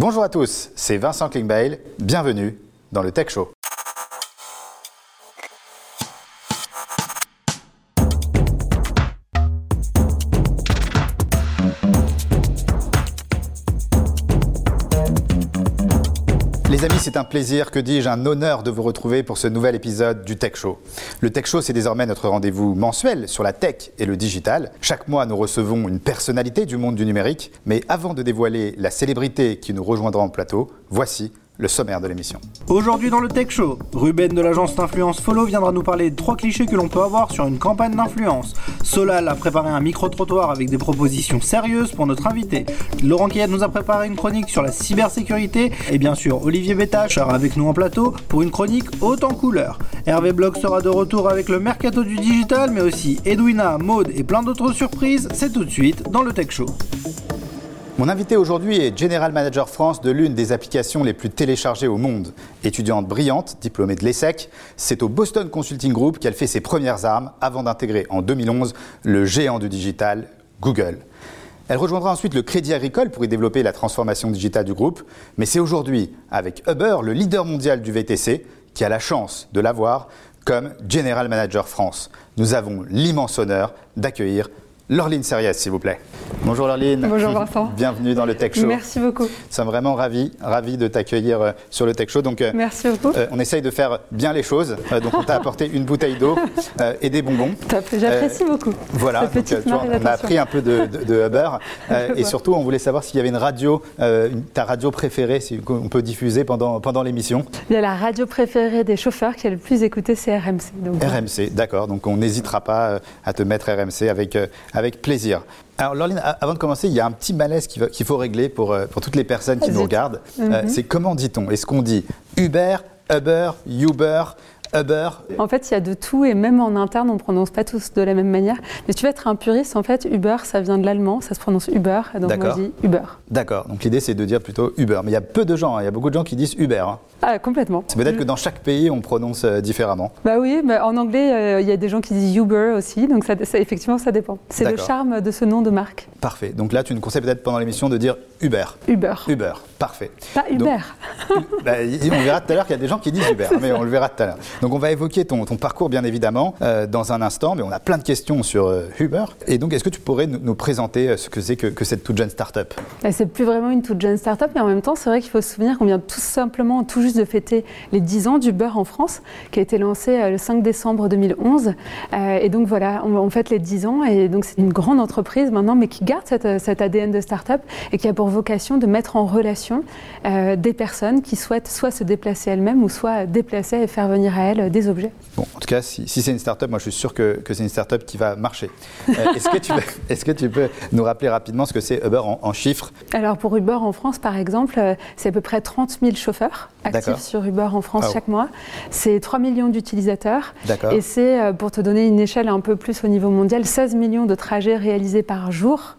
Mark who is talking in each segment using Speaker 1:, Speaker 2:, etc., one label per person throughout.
Speaker 1: Bonjour à tous, c'est Vincent Klingbeil. Bienvenue dans le Tech Show. C'est un plaisir, que dis-je, un honneur de vous retrouver pour ce nouvel épisode du Tech Show. Le Tech Show, c'est désormais notre rendez-vous mensuel sur la tech et le digital. Chaque mois, nous recevons une personnalité du monde du numérique. Mais avant de dévoiler la célébrité qui nous rejoindra en plateau, voici le sommaire de l'émission.
Speaker 2: Aujourd'hui dans le Tech Show, Ruben de l'agence d'influence Follow viendra nous parler de trois clichés que l'on peut avoir sur une campagne d'influence. Solal a préparé un micro-trottoir avec des propositions sérieuses pour notre invité. Laurent Kayet nous a préparé une chronique sur la cybersécurité. Et bien sûr, Olivier Bétache sera avec nous en plateau pour une chronique haute en couleur. Hervé Blog sera de retour avec le mercato du digital, mais aussi Edwina, Maude et plein d'autres surprises. C'est tout de suite dans le Tech Show.
Speaker 1: Mon invité aujourd'hui est General Manager France de l'une des applications les plus téléchargées au monde. Étudiante brillante, diplômée de l'ESSEC, c'est au Boston Consulting Group qu'elle fait ses premières armes avant d'intégrer en 2011 le géant du digital, Google. Elle rejoindra ensuite le Crédit Agricole pour y développer la transformation digitale du groupe, mais c'est aujourd'hui, avec Uber, le leader mondial du VTC, qui a la chance de l'avoir comme General Manager France. Nous avons l'immense honneur d'accueillir Laureline Seriès, s'il vous plaît. Bonjour Laureline.
Speaker 3: Bonjour Vincent.
Speaker 1: Bienvenue dans le Tech Show.
Speaker 3: Merci beaucoup. Nous
Speaker 1: sommes vraiment ravis, ravis de t'accueillir euh, sur le Tech Show.
Speaker 3: Donc, euh, Merci beaucoup.
Speaker 1: Euh, on essaye de faire bien les choses. donc on t'a apporté une bouteille d'eau et des bonbons.
Speaker 3: J'apprécie beaucoup.
Speaker 1: Voilà. Donc, on a appris un peu de, de, Uber. et surtout, on voulait savoir s'il y avait une radio, ta radio préférée, si on peut diffuser pendant, pendant l'émission.
Speaker 3: Il y a la radio préférée des chauffeurs qui est le plus écoutée, c'est RMC.
Speaker 1: Donc, RMC, d'accord. Donc on n'hésitera pas à te mettre RMC avec avec plaisir. Alors, Laureline, avant de commencer, il y a un petit malaise qu'il faut régler pour, euh, pour toutes les personnes qui nous regardent. Euh, mhm. c'est comment dit-on? Est-ce qu'on dit Uber, Uber, Uber? Uber
Speaker 3: En fait, il y a de tout et même en interne, on ne prononce pas tous de la même manière. Mais si tu veux être un puriste, en fait, Uber, ça vient de l'allemand, ça se prononce Uber, donc on dit Uber.
Speaker 1: D'accord, donc l'idée c'est de dire plutôt Uber. Mais il y a peu de gens, hein. il y a beaucoup de gens qui disent Uber. Hein.
Speaker 3: Ah, complètement.
Speaker 1: C'est peut-être que dans chaque pays, on prononce euh, différemment.
Speaker 3: Bah oui, mais en anglais, euh, il y a des gens qui disent Uber aussi, donc ça, effectivement, ça dépend. C'est le charme de ce nom de marque.
Speaker 1: Parfait. Donc là, tu nous conseilles peut-être pendant l'émission de dire Uber.
Speaker 3: Uber.
Speaker 1: Uber, parfait.
Speaker 3: Pas Uber.
Speaker 1: Bah, on verra tout à l'heure qu'il y a des gens qui disent Uber, mais on le verra tout à l'heure. Donc on va évoquer ton, parcours, bien évidemment, euh, dans un instant, mais on a plein de questions sur Uber. Et donc, est-ce que tu pourrais nous, présenter ce que c'est que, cette toute jeune start-up?
Speaker 3: Bah, C'est plus vraiment une toute jeune start-up, mais en même temps, c'est vrai qu'il faut se souvenir qu'on vient tout simplement, tout juste de fêter les 10 ans du beurre en France, qui a été lancé euh, le 5 décembre 2011. Euh, et donc voilà, on, fête les 10 ans, et donc c'est une grande entreprise maintenant, mais qui garde cet ADN de start-up et qui a pour vocation de mettre en relation euh, des personnes qui souhaitent soit se déplacer elles-mêmes ou soit déplacer et faire venir à elles des objets.
Speaker 1: Bon, en tout cas, si, c'est une start-up, moi je suis sûr que, que c'est une start-up qui va marcher. est-ce, que tu peux, est-ce que tu peux nous rappeler rapidement ce que c'est Uber en, chiffres
Speaker 3: Alors pour Uber en France, par exemple, c'est à peu près 30 000 chauffeurs actifs sur Uber en France ah chaque mois. C'est 3 millions d'utilisateurs. Et c'est, euh, pour te donner une échelle un peu plus au niveau mondial, 16 millions de trajets réalisés par jour.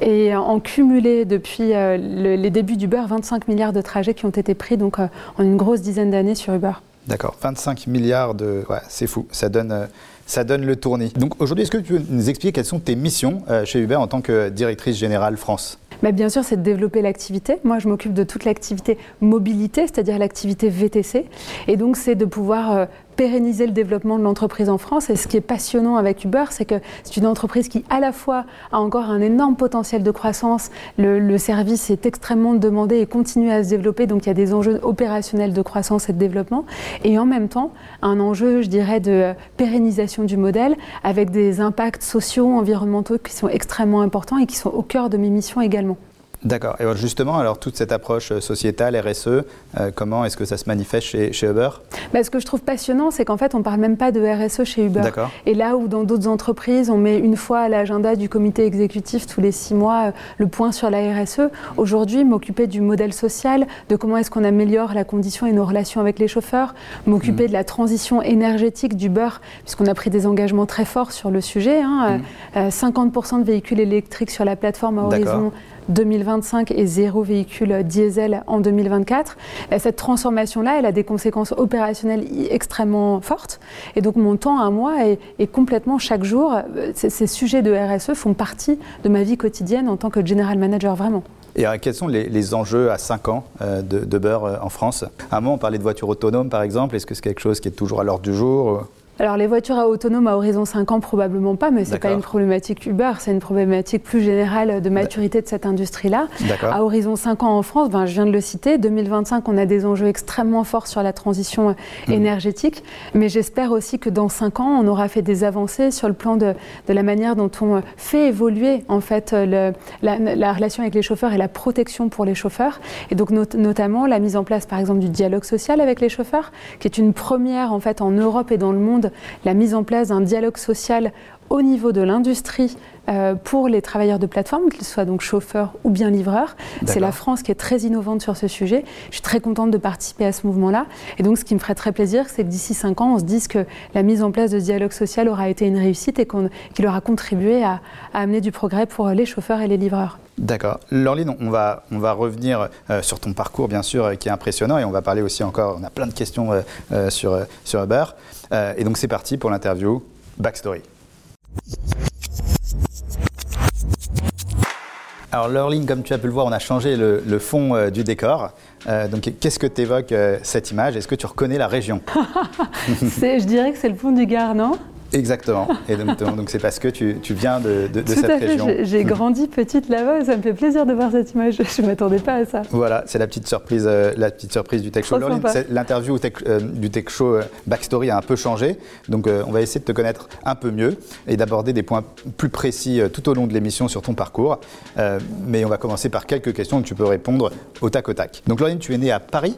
Speaker 3: Et en cumulé depuis euh, les débuts d'Uber, 25 milliards de trajets qui ont été pris donc, euh, en une grosse dizaine d'années sur Uber.
Speaker 1: D'accord, 25 milliards de... Ouais, c'est fou, ça donne, ça donne le tournis. Donc aujourd'hui, est-ce que tu peux nous expliquer quelles sont tes missions chez Uber en tant que directrice générale France?
Speaker 3: Bah, bien sûr, c'est de développer l'activité. Moi, je m'occupe de toute l'activité mobilité, c'est-à-dire l'activité VTC. Et donc, c'est de pouvoir euh, pérenniser le développement de l'entreprise en France. Et ce qui est passionnant avec Uber, c'est que c'est une entreprise qui, à la fois, a encore un énorme potentiel de croissance. Le, service est extrêmement demandé et continue à se développer. Donc, il y a des enjeux opérationnels de croissance et de développement. Et en même temps, un enjeu, je dirais, de pérennisation du modèle avec des impacts sociaux, environnementaux qui sont extrêmement importants et qui sont au cœur de mes missions également.
Speaker 1: D'accord. Et justement, alors toute cette approche euh, sociétale, RSE, euh, comment est-ce que ça se manifeste chez, chez Uber?
Speaker 3: Bah, Ce que je trouve passionnant, c'est qu'en fait, on ne parle même pas de RSE chez Uber. Et là où dans d'autres entreprises, on met une fois à l'agenda du comité exécutif tous les six mois euh, le point sur la RSE, aujourd'hui, m'occuper du modèle social, de comment est-ce qu'on améliore la condition et nos relations avec les chauffeurs, m'occuper mmh. de la transition énergétique du beurre, puisqu'on a pris des engagements très forts sur le sujet. Hein, 50% mmh. de véhicules électriques sur la plateforme à horizon 2025 et zéro véhicule diesel en 2024. Cette transformation-là, elle a des conséquences opérationnelles extrêmement fortes. Et donc mon temps à moi est, complètement chaque jour, ces, ces, sujets de RSE font partie de ma vie quotidienne en tant que general manager vraiment.
Speaker 1: Et quels sont les, enjeux à 5 ans de, de Beurre en France? À un moment, on parlait de voitures autonomes, par exemple. Est-ce que c'est quelque chose qui est toujours à l'ordre du jour?
Speaker 3: Alors les voitures à autonomes à horizon 5 ans, probablement pas, mais ce n'est pas une problématique Uber, c'est une problématique plus générale de maturité de cette industrie-là. À horizon 5 ans en France, ben, je viens de le citer, 2025, on a des enjeux extrêmement forts sur la transition hmm. énergétique, mais j'espère aussi que dans 5 ans, on aura fait des avancées sur le plan de, la manière dont on fait évoluer en fait le, la, relation avec les chauffeurs et la protection pour les chauffeurs, et donc notamment la mise en place par exemple du dialogue social avec les chauffeurs, qui est une première en fait en Europe et dans le monde la mise en place d'un dialogue social au niveau de l'industrie euh, pour les travailleurs de plateforme, qu'ils soient donc chauffeurs ou bien livreurs. C'est la France qui est très innovante sur ce sujet. Je suis très contente de participer à ce mouvement-là. Et donc, ce qui me ferait très plaisir, c'est que d'ici cinq ans, on se dise que la mise en place de ce dialogue social aura été une réussite et qu'il aura contribué à, amener du progrès pour les chauffeurs et les livreurs.
Speaker 1: D'accord. Laureline, on va, on va revenir euh, sur ton parcours, bien sûr, euh, qui est impressionnant, et on va parler aussi encore, on a plein de questions sur, sur Uber. Et donc, c'est parti pour l'interview Backstory. Alors Laureline, comme tu as pu le voir, on a changé le, fond euh, du décor. Euh, donc qu'est-ce que t'évoques euh, cette image? Est-ce que tu reconnais la région?
Speaker 3: Je dirais que c'est le pont du Gard, non?
Speaker 1: Exactement. Et donc, c'est parce que tu, viens de, de, cette région.
Speaker 3: J'ai grandi petite là-bas. Ça me fait plaisir de voir cette image. Je ne m'attendais pas à ça.
Speaker 1: Voilà, c'est la petite surprise, euh, la petite surprise du Tech Show. L'interview euh, du Tech Show euh, Backstory a un peu changé. Donc on va essayer de te connaître un peu mieux et d'aborder des points plus précis tout au long de l'émission sur ton parcours. mais on va commencer par quelques questions que tu peux répondre au tac au tac. Donc Laureline, tu es née à Paris?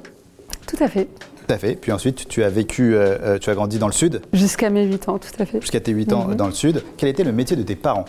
Speaker 3: Tout à fait.
Speaker 1: Tout à fait. Puis ensuite, tu as vécu, euh, euh, tu as grandi dans le sud
Speaker 3: Jusqu'à mes 8 ans, tout à fait.
Speaker 1: Jusqu'à tes 8 ans mhm. dans le sud. Quel était le métier de tes parents?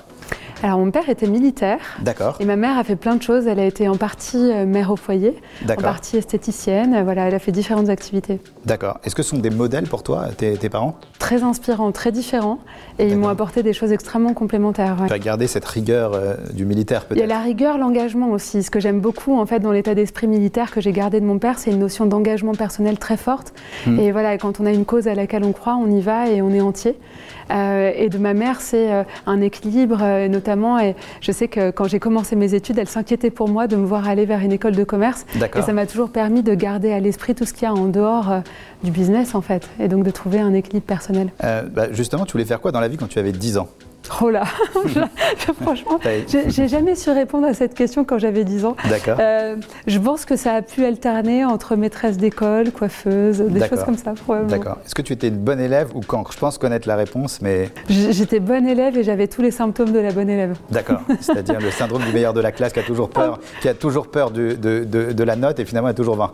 Speaker 3: Alors mon père était militaire.
Speaker 1: D'accord.
Speaker 3: Et ma mère a fait plein de choses. Elle a été en partie euh, mère au foyer, en partie esthéticienne. Voilà, elle a fait différentes activités.
Speaker 1: D'accord. Est-ce que ce sont des modèles pour toi, tes, parents?
Speaker 3: Très inspirants, très différents. Et ils m'ont apporté des choses extrêmement complémentaires.
Speaker 1: Tu as gardé cette rigueur euh, du militaire peut-être
Speaker 3: Il y a la rigueur, l'engagement aussi. Ce que j'aime beaucoup en fait dans l'état d'esprit militaire que j'ai gardé de mon père, c'est une notion d'engagement personnel très forte. Hmm. Et voilà, quand on a une cause à laquelle on croit, on y va et on est entier. Euh, et de ma mère, c'est euh, un équilibre, euh, notamment. Et je sais que quand j'ai commencé mes études, elle s'inquiétait pour moi de me voir aller vers une école de commerce. Et ça m'a toujours permis de garder à l'esprit tout ce qu'il y a en dehors du business, en fait. Et donc de trouver un équilibre personnel.
Speaker 1: Bah, justement, tu voulais faire quoi dans la vie quand tu avais 10 ans?
Speaker 3: Oh là Franchement, j'ai jamais su répondre à cette question quand j'avais 10 ans.
Speaker 1: D'accord. Euh,
Speaker 3: je pense que ça a pu alterner entre maîtresse d'école, coiffeuse, des choses comme ça, probablement.
Speaker 1: D'accord. Est-ce que tu étais une bonne élève ou cancre Je pense connaître la réponse, mais.
Speaker 3: J'étais bonne élève et j'avais tous les symptômes de la bonne élève.
Speaker 1: D'accord. C'est-à-dire le syndrome du meilleur de la classe qui a toujours peur, qui a toujours peur de, de, de, la note et finalement a toujours 20.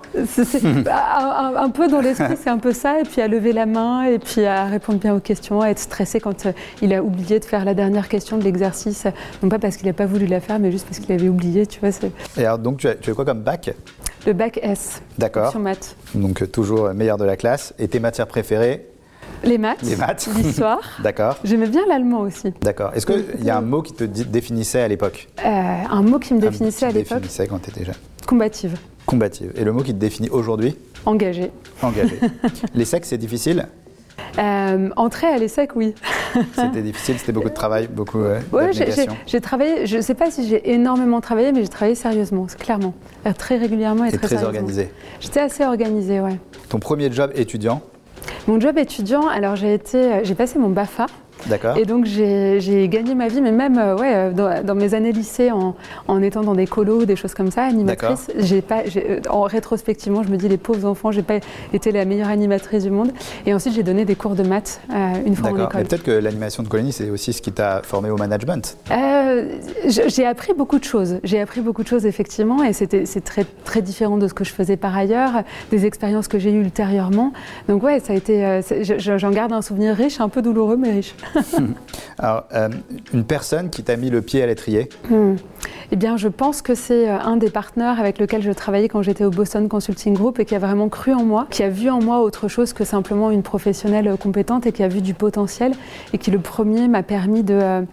Speaker 3: un, un, peu dans l'esprit, c'est un peu ça. Et puis à lever la main et puis à répondre bien aux questions, à être stressé quand euh, il a oublié de faire la dernière question de l'exercice, non pas parce qu'il n'a pas voulu la faire, mais juste parce qu'il avait oublié, tu vois.
Speaker 1: Et alors, donc, tu as, tu as quoi comme bac?
Speaker 3: Le bac S.
Speaker 1: D'accord.
Speaker 3: Sur maths.
Speaker 1: Donc, euh, toujours meilleur de la classe. Et tes matières préférées?
Speaker 3: Les maths,
Speaker 1: les maths.
Speaker 3: l'histoire.
Speaker 1: D'accord.
Speaker 3: J'aimais bien l'allemand aussi.
Speaker 1: D'accord. Est-ce qu'il y a un mot qui te définissait à l'époque?
Speaker 3: Euh, Un mot qui me définissait à l'époque
Speaker 1: définissait quand tu étais jeune
Speaker 3: Combative.
Speaker 1: Combative. Et le mot qui te définit aujourd'hui?
Speaker 3: Engagée.
Speaker 1: Engagée. les sexes, c'est difficile?
Speaker 3: Euh, entrer à l'ESSEC, oui.
Speaker 1: c'était difficile, c'était beaucoup de travail, beaucoup euh,
Speaker 3: Oui, j'ai travaillé, je ne sais pas si j'ai énormément travaillé, mais j'ai travaillé sérieusement, clairement. Euh, très régulièrement et, et très, très
Speaker 1: organisé.
Speaker 3: J'étais assez organisée, ouais.
Speaker 1: Ton premier job étudiant?
Speaker 3: Mon job étudiant, alors j'ai été, j'ai passé mon BAFA.
Speaker 1: D'accord.
Speaker 3: Et donc j'ai gagné ma vie, mais même euh, ouais, euh, dans, mes années lycée, en, en, étant dans des colos, des choses comme ça, animatrice, j'ai pas, euh, en rétrospectivement, je me dis les pauvres enfants, j'ai pas été la meilleure animatrice du monde. Et ensuite j'ai donné des cours de maths une fois en école.
Speaker 1: Peut-être que l'animation de colonie, c'est aussi ce qui t'a formé au management.
Speaker 3: j'ai appris beaucoup de choses. J'ai appris beaucoup de choses effectivement, et c'était c'est très très différent de ce que je faisais par ailleurs, des expériences que j'ai eues ultérieurement. Donc ouais, ça a été, j'en garde un souvenir riche, un peu douloureux mais riche.
Speaker 1: Alors, euh, une personne qui t'a mis le pied à l'étrier
Speaker 3: hmm. Eh bien, je pense que c'est euh, un des partenaires avec lequel je travaillais quand j'étais au Boston Consulting Group et qui a vraiment cru en moi, qui a vu en moi autre chose que simplement une professionnelle euh, compétente et qui a vu du potentiel et qui le premier m'a permis de,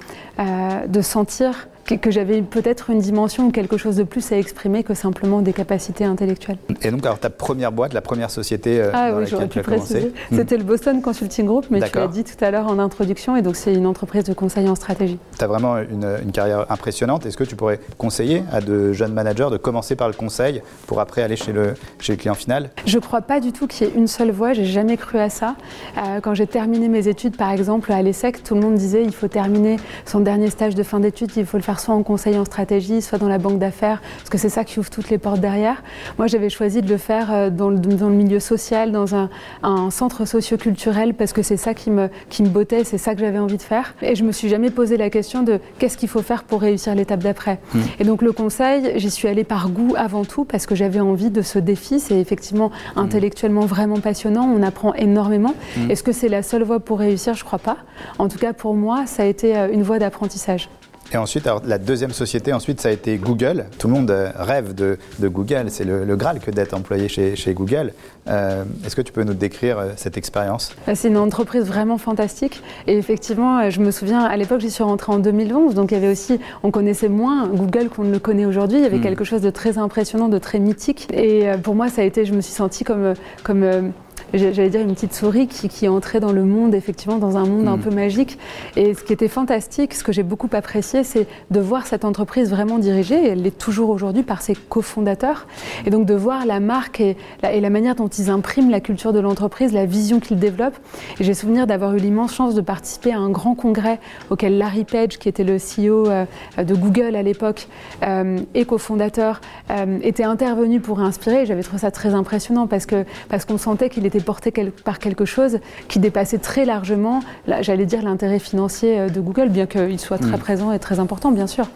Speaker 3: de sentir que, j'avais peut-être une dimension ou quelque chose de plus à exprimer que simplement des capacités intellectuelles.
Speaker 1: Et donc, alors ta première boîte, la première société
Speaker 3: euh, ah, dans oui, laquelle tu as commencé hmm. C'était le Boston Consulting Group, mais tu l'as dit tout à l'heure en introduction, et donc c'est une entreprise de conseil en stratégie.
Speaker 1: Tu as vraiment une, une carrière impressionnante. Est-ce que tu pourrais conseiller à de jeunes managers de commencer par le conseil pour après aller chez le, chez le client final?
Speaker 3: Je ne crois pas du tout qu'il y ait une seule voie, j'ai jamais cru à ça. Euh, quand j'ai terminé mes études, par exemple, à l'ESSEC, tout le monde disait il faut terminer son dernier stage de fin d'études, il faut le faire soit en conseil en stratégie, soit dans la banque d'affaires, parce que c'est ça qui ouvre toutes les portes derrière. Moi, j'avais choisi de le faire euh, dans le, dans le milieu social, dans un, un centre socio-culturel, parce que c'est ça qui me, qui me bottait, c'est ça que j'avais envie de faire. Et je me suis jamais posé la question de qu'est-ce qu'il faut faire pour réussir l'étape d'après. Mmh. Et donc le conseil, j'y suis allée par goût avant tout, parce que j'avais envie de ce défi. C'est effectivement mmh. intellectuellement vraiment passionnant, on apprend énormément. Mmh. Est-ce que c'est la seule voie pour réussir? Je crois pas. En tout cas, pour moi, ça a été euh, une voie d'apprentissage.
Speaker 1: Et ensuite, la deuxième société, ensuite, ça a été Google. Tout le monde euh, rêve de, Google. C'est le, Graal que d'être employé chez, Google. Euh, est-ce que tu peux nous décrire cette expérience?
Speaker 3: C'est une entreprise vraiment fantastique. Et effectivement, je me souviens, à l'époque, j'y suis rentrée en 2011. Donc, il y avait aussi, on connaissait moins Google qu'on ne le connaît aujourd'hui. Il y avait hmm. quelque chose de très impressionnant, de très mythique. Et pour moi, ça a été, je me suis sentie comme, comme j'allais dire une petite souris qui, qui entrait dans le monde, effectivement, dans un monde un mm. peu magique. Et ce qui était fantastique, ce que j'ai beaucoup apprécié, c'est de voir cette entreprise vraiment dirigée, et elle l'est toujours aujourd'hui par ses cofondateurs, et donc de voir la marque et la, et la manière dont ils impriment la culture de l'entreprise, la vision qu'ils développent. Et j'ai souvenir d'avoir eu l'immense chance de participer à un grand congrès auquel Larry Page, qui était le CEO euh, de Google à l'époque euh, et cofondateur, euh, était intervenu pour inspirer. J'avais trouvé ça très impressionnant parce que parce qu'on sentait qu'il était porté par quelque chose qui dépassait très largement, j'allais dire, l'intérêt financier euh, de Google, bien qu'il soit très mm. présent et très important, bien sûr,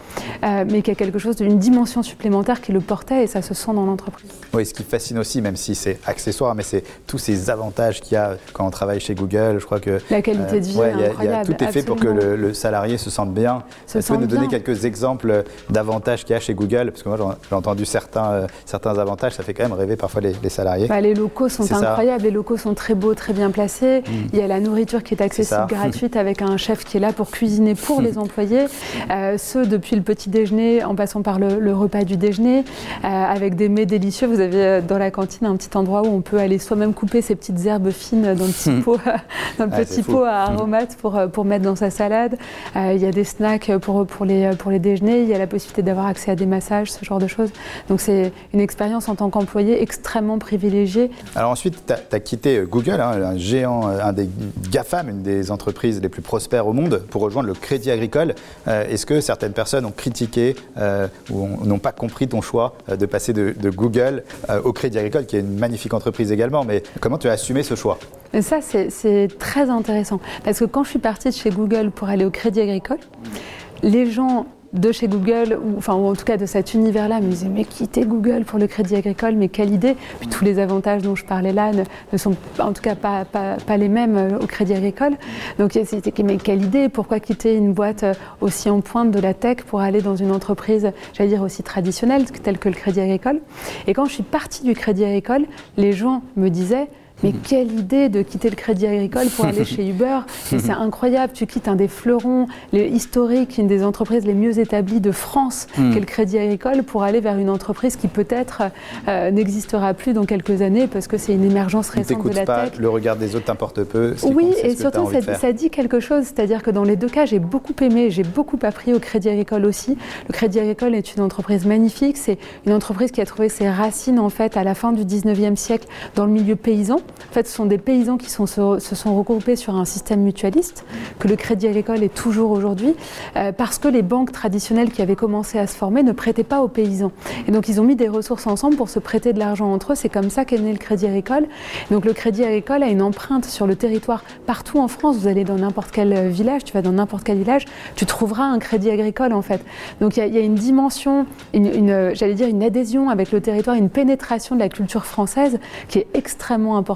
Speaker 3: euh, mais qu'il y a quelque chose d'une dimension supplémentaire qui le portait et ça se sent dans l'entreprise.
Speaker 1: Oui, ce qui fascine aussi, même si c'est accessoire, mais c'est tous ces avantages qu'il y a quand on travaille chez Google. Je crois que
Speaker 3: la qualité de vie, ouais, incroyable.
Speaker 1: tout est fait pour que le, salarié se sente bien. Tu peux nous donner quelques exemples d'avantages qu'il y a chez Google? Parce que moi, j'ai entendu certains, euh, certains avantages, ça fait quand même rêver parfois les, salariés.
Speaker 3: Bah, les locaux sont incroyables. Les locaux sont très beaux, très bien placés. Mm. Il y a la nourriture qui est accessible gratuite avec un chef qui est là pour cuisiner pour les employés. Euh, ce depuis le petit déjeuner en passant par le, repas du déjeuner, euh, avec des mets délicieux. Vous avez euh, dans la cantine un petit endroit où on peut aller soi-même couper ces petites herbes fines dans le petit mm. pot, dans le petit pot à aromates pour, pour mettre dans sa salade. il y a des snacks pour, pour, les, pour les déjeuners. Il y a la possibilité d'avoir accès à des massages, ce genre de choses. Donc c'est une expérience en tant qu'employé extrêmement privilégiée.
Speaker 1: Alors ensuite, tu as, as, quitté Google, hein, un géant, un des GAFAM, une des entreprises les plus prospères au monde, pour rejoindre le Crédit Agricole. Euh, est-ce que certaines personnes ont critiqué euh, ou n'ont pas compris ton choix euh, de passer de, Google au Crédit Agricole, qui est une magnifique entreprise également? Mais comment tu as assumé ce choix?
Speaker 3: Ça, c'est très intéressant. Parce que quand je suis partie de chez Google pour aller au Crédit Agricole, les gens de chez Google, ou, enfin, ou en tout cas de cet univers-là, me disaient mais quitter Google pour le crédit agricole, mais quelle idée. Puis tous les avantages dont je parlais là ne, sont en tout cas pas, pas, les mêmes euh, au crédit agricole. Donc c'était mais quelle idée. Pourquoi quitter une boîte euh, aussi en pointe de la tech pour aller dans une entreprise, j'allais dire aussi traditionnelle, telle que le crédit agricole? Et quand je suis partie du crédit agricole, les gens me disaient mais quelle idée de quitter le crédit agricole pour aller chez Uber C'est incroyable, tu quittes un des fleurons historiques, une des entreprises les mieux établies de France, hmm. qui est le crédit agricole, pour aller vers une entreprise qui peut-être euh, n'existera plus dans quelques années parce que c'est une émergence récente de la pas,
Speaker 1: Le regard des autres t'importe peu.
Speaker 3: Oui, et surtout ça, ça, dit quelque chose, c'est-à-dire que dans les deux cas, j'ai beaucoup aimé, j'ai beaucoup appris au crédit agricole aussi. Le crédit agricole est une entreprise magnifique, c'est une entreprise qui a trouvé ses racines en fait à la fin du 19e siècle dans le milieu paysan. En fait, ce sont des paysans qui se sont regroupés sur un système mutualiste, que le Crédit Agricole est toujours aujourd'hui, euh, parce que les banques traditionnelles qui avaient commencé à se former ne prêtaient pas aux paysans. Et donc, ils ont mis des ressources ensemble pour se prêter de l'argent entre eux. C'est comme ça qu'est né le Crédit Agricole. Donc, le Crédit Agricole a une empreinte sur le territoire partout en France. Vous allez dans n'importe quel euh, village, tu vas dans n'importe quel village, tu trouveras un Crédit Agricole, en fait. Donc, il y, a une dimension, une, j'allais dire une adhésion avec le territoire, une pénétration de la culture française qui est extrêmement importante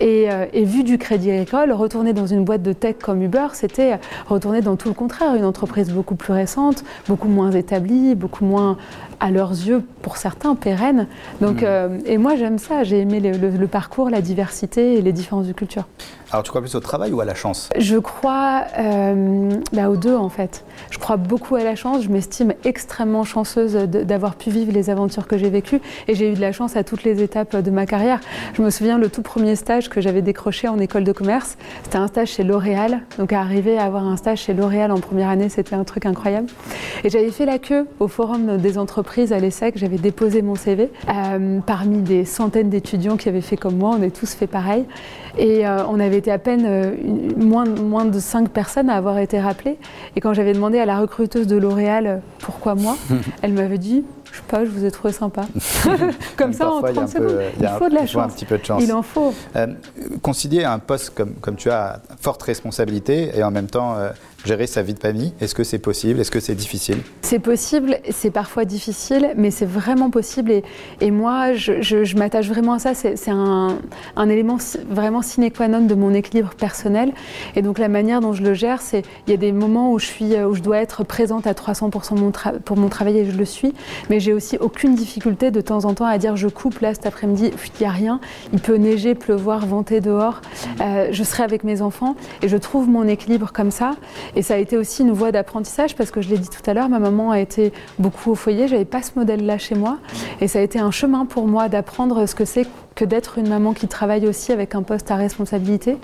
Speaker 3: Et, et, vu du Crédit Agricole, retourner dans une boîte de tech comme Uber, c'était retourner dans tout le contraire, une entreprise beaucoup plus récente, beaucoup moins établie, beaucoup moins à leurs yeux, pour certains, pérennes. Donc, mm. euh, et moi, j'aime ça. J'ai aimé le, parcours, la diversité et les différences de culture.
Speaker 1: Alors, tu crois plus au travail ou à la chance?
Speaker 3: Je crois euh, bah, aux deux, en fait. Je crois beaucoup à la chance. Je m'estime extrêmement chanceuse d'avoir pu vivre les aventures que j'ai vécues. Et j'ai eu de la chance à toutes les étapes de ma carrière. Je me souviens, le tout premier stage que j'avais décroché en école de commerce, c'était un stage chez L'Oréal. Donc, arriver à avoir un stage chez L'Oréal en première année, c'était un truc incroyable. Et j'avais fait la queue au forum des entreprises à l'ESSEC. J'avais déposé mon CV euh, parmi des centaines d'étudiants qui avaient fait comme moi. On a tous fait pareil. Et euh, on avait été à peine euh, moins, moins de cinq personnes à avoir été rappelées. Et quand j'avais demandé à la recruteuse de L'Oréal pourquoi moi, elle m'avait dit je sais pas, je vous ai trouvé sympa. comme ça, en 30 secondes. Il, faut de la chance.
Speaker 1: Un petit peu de chance.
Speaker 3: Il en faut.
Speaker 1: Euh, concilier un poste comme, comme tu as, forte responsabilité, et en même temps gérer sa vie de famille? Est-ce que c'est possible? Est-ce que c'est difficile?
Speaker 3: C'est possible, c'est parfois difficile, mais c'est vraiment possible. Et, moi, je, m'attache vraiment à ça. C'est un, élément vraiment sine qua non de mon équilibre personnel. Et donc la manière dont je le gère, c'est il y a des moments où je, suis, où je dois être présente à 300% mon pour mon travail et je le suis. Mais j'ai aussi aucune difficulté de temps en temps à dire je coupe là cet après-midi, il n'y a rien. Il peut neiger, pleuvoir, venter dehors. Euh, je serai avec mes enfants et je trouve mon équilibre comme ça. Et ça a été aussi une voie d'apprentissage parce que je l'ai dit tout à l'heure, ma maman a été beaucoup au foyer, j'avais pas ce modèle-là chez moi. Et ça a été un chemin pour moi d'apprendre ce que c'est que d'être une maman qui travaille aussi avec un poste à responsabilité.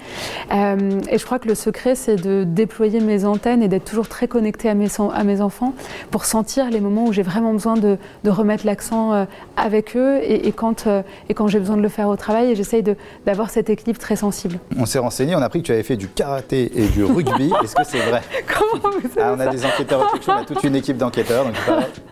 Speaker 3: Euh, et je crois que le secret, c'est de déployer mes antennes et d'être toujours très connectée à mes, à mes enfants pour sentir les moments où j'ai vraiment besoin de, de remettre l'accent euh, avec eux et, quand, euh, et quand j'ai besoin de le faire au travail. Et j'essaye d'avoir cet équilibre très sensible.
Speaker 1: On s'est renseigné, on a appris que tu avais fait du karaté et du rugby. Est-ce que c'est vrai?
Speaker 3: Comment vous savez
Speaker 1: ah, On a des enquêteurs, on a toute une équipe d'enquêteurs. Donc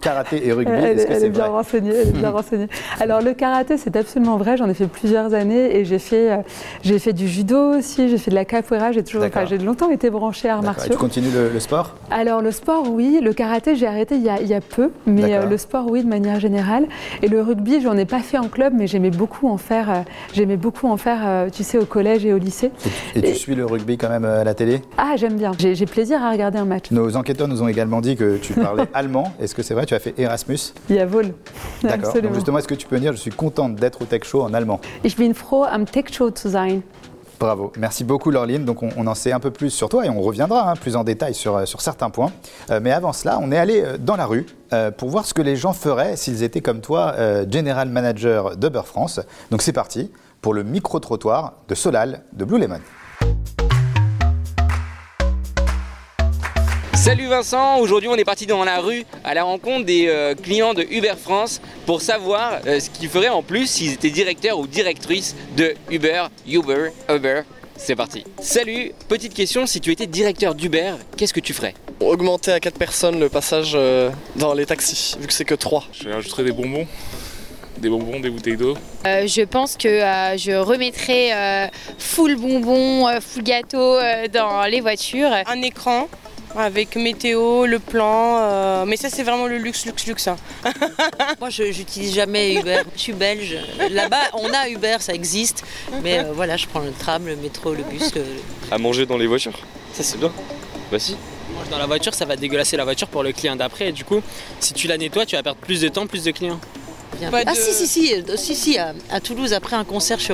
Speaker 1: karaté et rugby.
Speaker 3: Est-ce
Speaker 1: que c'est
Speaker 3: bien renseignée, elle est bien renseignée. Alors le karaté, c'est absolument vrai. J'en ai fait plusieurs années et j'ai fait, euh, j'ai fait du judo aussi, j'ai fait de la capoeira, j'ai toujours, j'ai longtemps été branchée à arts martiaux. Et
Speaker 1: tu continues le, sport?
Speaker 3: Alors le sport, oui. Le karaté, j'ai arrêté il y, a, il y, a, peu, mais euh, le sport, oui, de manière générale. Et le rugby, j'en ai pas fait en club, mais j'aimais beaucoup en faire. Euh, j'aimais beaucoup en faire, tu sais, au collège et au lycée.
Speaker 1: Et, tu suis le rugby quand même à la télé?
Speaker 3: Ah, j'aime bien. J'ai plaisir à regarder un match.
Speaker 1: Nos enquêteurs nous ont également dit que tu parlais allemand. Est-ce que c'est vrai? Tu as fait Erasmus?
Speaker 3: Jawohl.
Speaker 1: D'accord. Donc justement, est-ce que tu peux dire, je suis contente d'être au Tech Show en allemand
Speaker 3: Ich bin froh, am Tech Show zu sein.
Speaker 1: Bravo, merci beaucoup Laureline. Donc on, en sait un peu plus sur toi et on reviendra hein, plus en détail sur, euh, sur certains points. Euh, mais avant cela, on est allé euh, dans la rue pour voir ce que les gens feraient s'ils étaient comme toi, General Manager d'Uber France. Donc c'est parti pour le micro-trottoir de Solal de Blue Lemon.
Speaker 4: Salut Vincent, aujourd'hui on est parti dans la rue à la rencontre des euh, clients de Uber France pour savoir euh, ce qu'ils feraient en plus s'ils étaient directeurs ou directrices de Uber, Uber, Uber. C'est parti. Salut, petite question, si tu étais directeur d'Uber, qu'est-ce que tu ferais?
Speaker 5: Augmenter à 4 personnes le passage euh, dans les taxis, vu que c'est que 3.
Speaker 6: Je rajouterais des bonbons des bonbons, des bouteilles d'eau
Speaker 7: Je pense que je remettrais full bonbons, full gâteau dans les voitures.
Speaker 8: Un écran avec météo, le plan. Euh, mais ça, c'est vraiment le luxe, luxe, luxe. Hein.
Speaker 9: Moi, je n'utilise jamais Uber. Je suis belge. Là-bas, on a Uber, ça existe. Mais euh, voilà, je prends le tram, le métro, le bus.
Speaker 6: À manger dans les voitures Ça, c'est bien. Bah si.
Speaker 10: Manger dans la voiture, ça va dégueulasser la voiture pour le client d'après. Et du coup, si tu la nettoies, tu vas perdre plus de temps, plus de clients.
Speaker 9: Ah si si si, euh, si, si à, Toulouse après un concert je,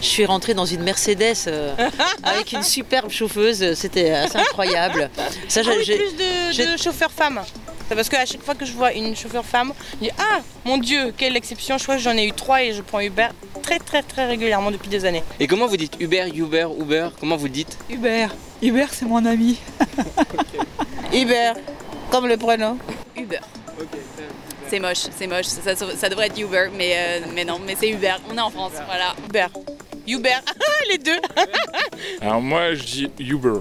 Speaker 9: je, suis rentrée dans une Mercedes euh, avec une superbe chauffeuse, c'était assez incroyable.
Speaker 8: Ça, ah j'ai plus de, de chauffeurs femmes. Parce qu'à chaque fois que je vois une chauffeur femme, je dis Ah mon Dieu, quelle exception, je crois que j'en ai eu trois et je prends Uber très très très régulièrement depuis des années.
Speaker 4: Et comment vous dites Uber, Uber, Uber Comment vous dites
Speaker 11: Uber. Uber c'est mon ami.
Speaker 8: Uber, comme le prénom.
Speaker 7: Uber. C'est moche, c'est moche. Ça, devrait être Uber, mais, euh, mais non, mais c'est Uber. On est en France, voilà.
Speaker 8: Uber. Uber, les deux.
Speaker 6: Alors moi, je dis Uber.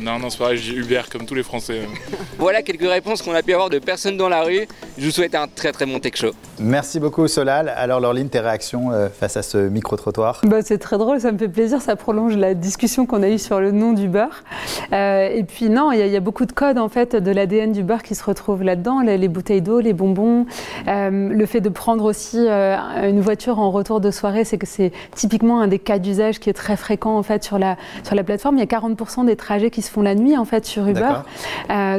Speaker 6: Non, non, c'est pareil, je dis Uber comme tous les Français.
Speaker 4: voilà quelques réponses qu'on a pu avoir de personnes dans la rue. Je vous souhaite un très très bon tech show.
Speaker 1: Merci beaucoup Solal. Alors Laureline, tes réactions euh, face à ce micro-trottoir?
Speaker 3: Bah, C'est très drôle, ça me fait plaisir, ça prolonge la discussion qu'on a eue sur le nom du beurre. Euh, et puis non, il y, a beaucoup de codes en fait de l'ADN du beurre qui se retrouvent là-dedans, les, bouteilles d'eau, les bonbons, euh, le fait de prendre aussi une voiture en retour de soirée, c'est que c'est typiquement un des cas d'usage qui est très fréquent en fait sur la, sur la plateforme. Il y a 40% des trajets qui se font la nuit en fait sur Uber.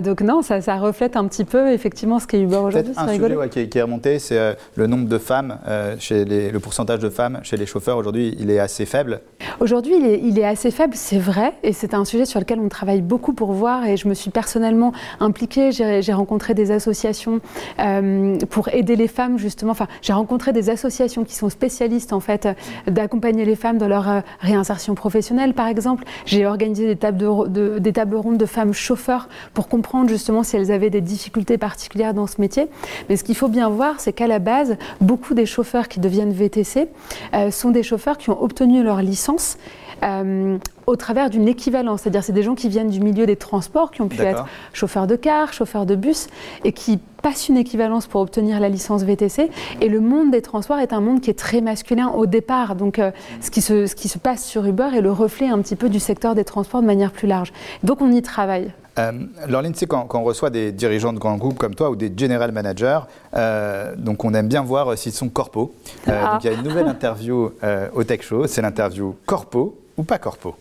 Speaker 3: donc non, ça, ça, reflète un petit peu effectivement ce qu'est Uber aujourd'hui.
Speaker 1: Un sujet qui, qui, est remonté, c'est le nombre de femmes, euh, chez les, le pourcentage de femmes chez les chauffeurs aujourd'hui, il est assez faible
Speaker 3: Aujourd'hui, il est, il est, assez faible, c'est vrai, et c'est un sujet sur lequel on travaille beaucoup pour voir, et je me suis personnellement impliquée, j'ai rencontré des associations euh, pour aider les femmes justement, enfin j'ai rencontré des associations qui sont spécialistes en fait d'accompagner les femmes dans leur euh, réinsertion professionnelle par exemple. J'ai organisé des tables, de, des tables rondes de femmes chauffeurs pour comprendre justement si elles avaient des difficultés particulières dans ce métier. Mais ce qu'il faut bien voir, c'est qu'à la base, beaucoup des chauffeurs qui deviennent VTC euh, sont des chauffeurs qui ont obtenu leur licence euh, au travers d'une équivalence. C'est-à-dire c'est des gens qui viennent du milieu des transports, qui ont pu être chauffeurs de car, chauffeurs de bus, et qui passent une équivalence pour obtenir la licence VTC. Et le monde des transports est un monde qui est très masculin au départ. Donc euh, ce, qui se, ce qui se passe sur Uber est le reflet un petit peu du secteur des transports de manière plus large. Donc on y travaille.
Speaker 1: Euh, Laureline, c'est quand, quand, on reçoit des dirigeants de grands groupes comme toi ou des general managers, euh, donc on aime bien voir s'ils sont corpo. Euh, ah. donc il y a une nouvelle interview au Tech Show, c'est l'interview corpo ou pas corpo?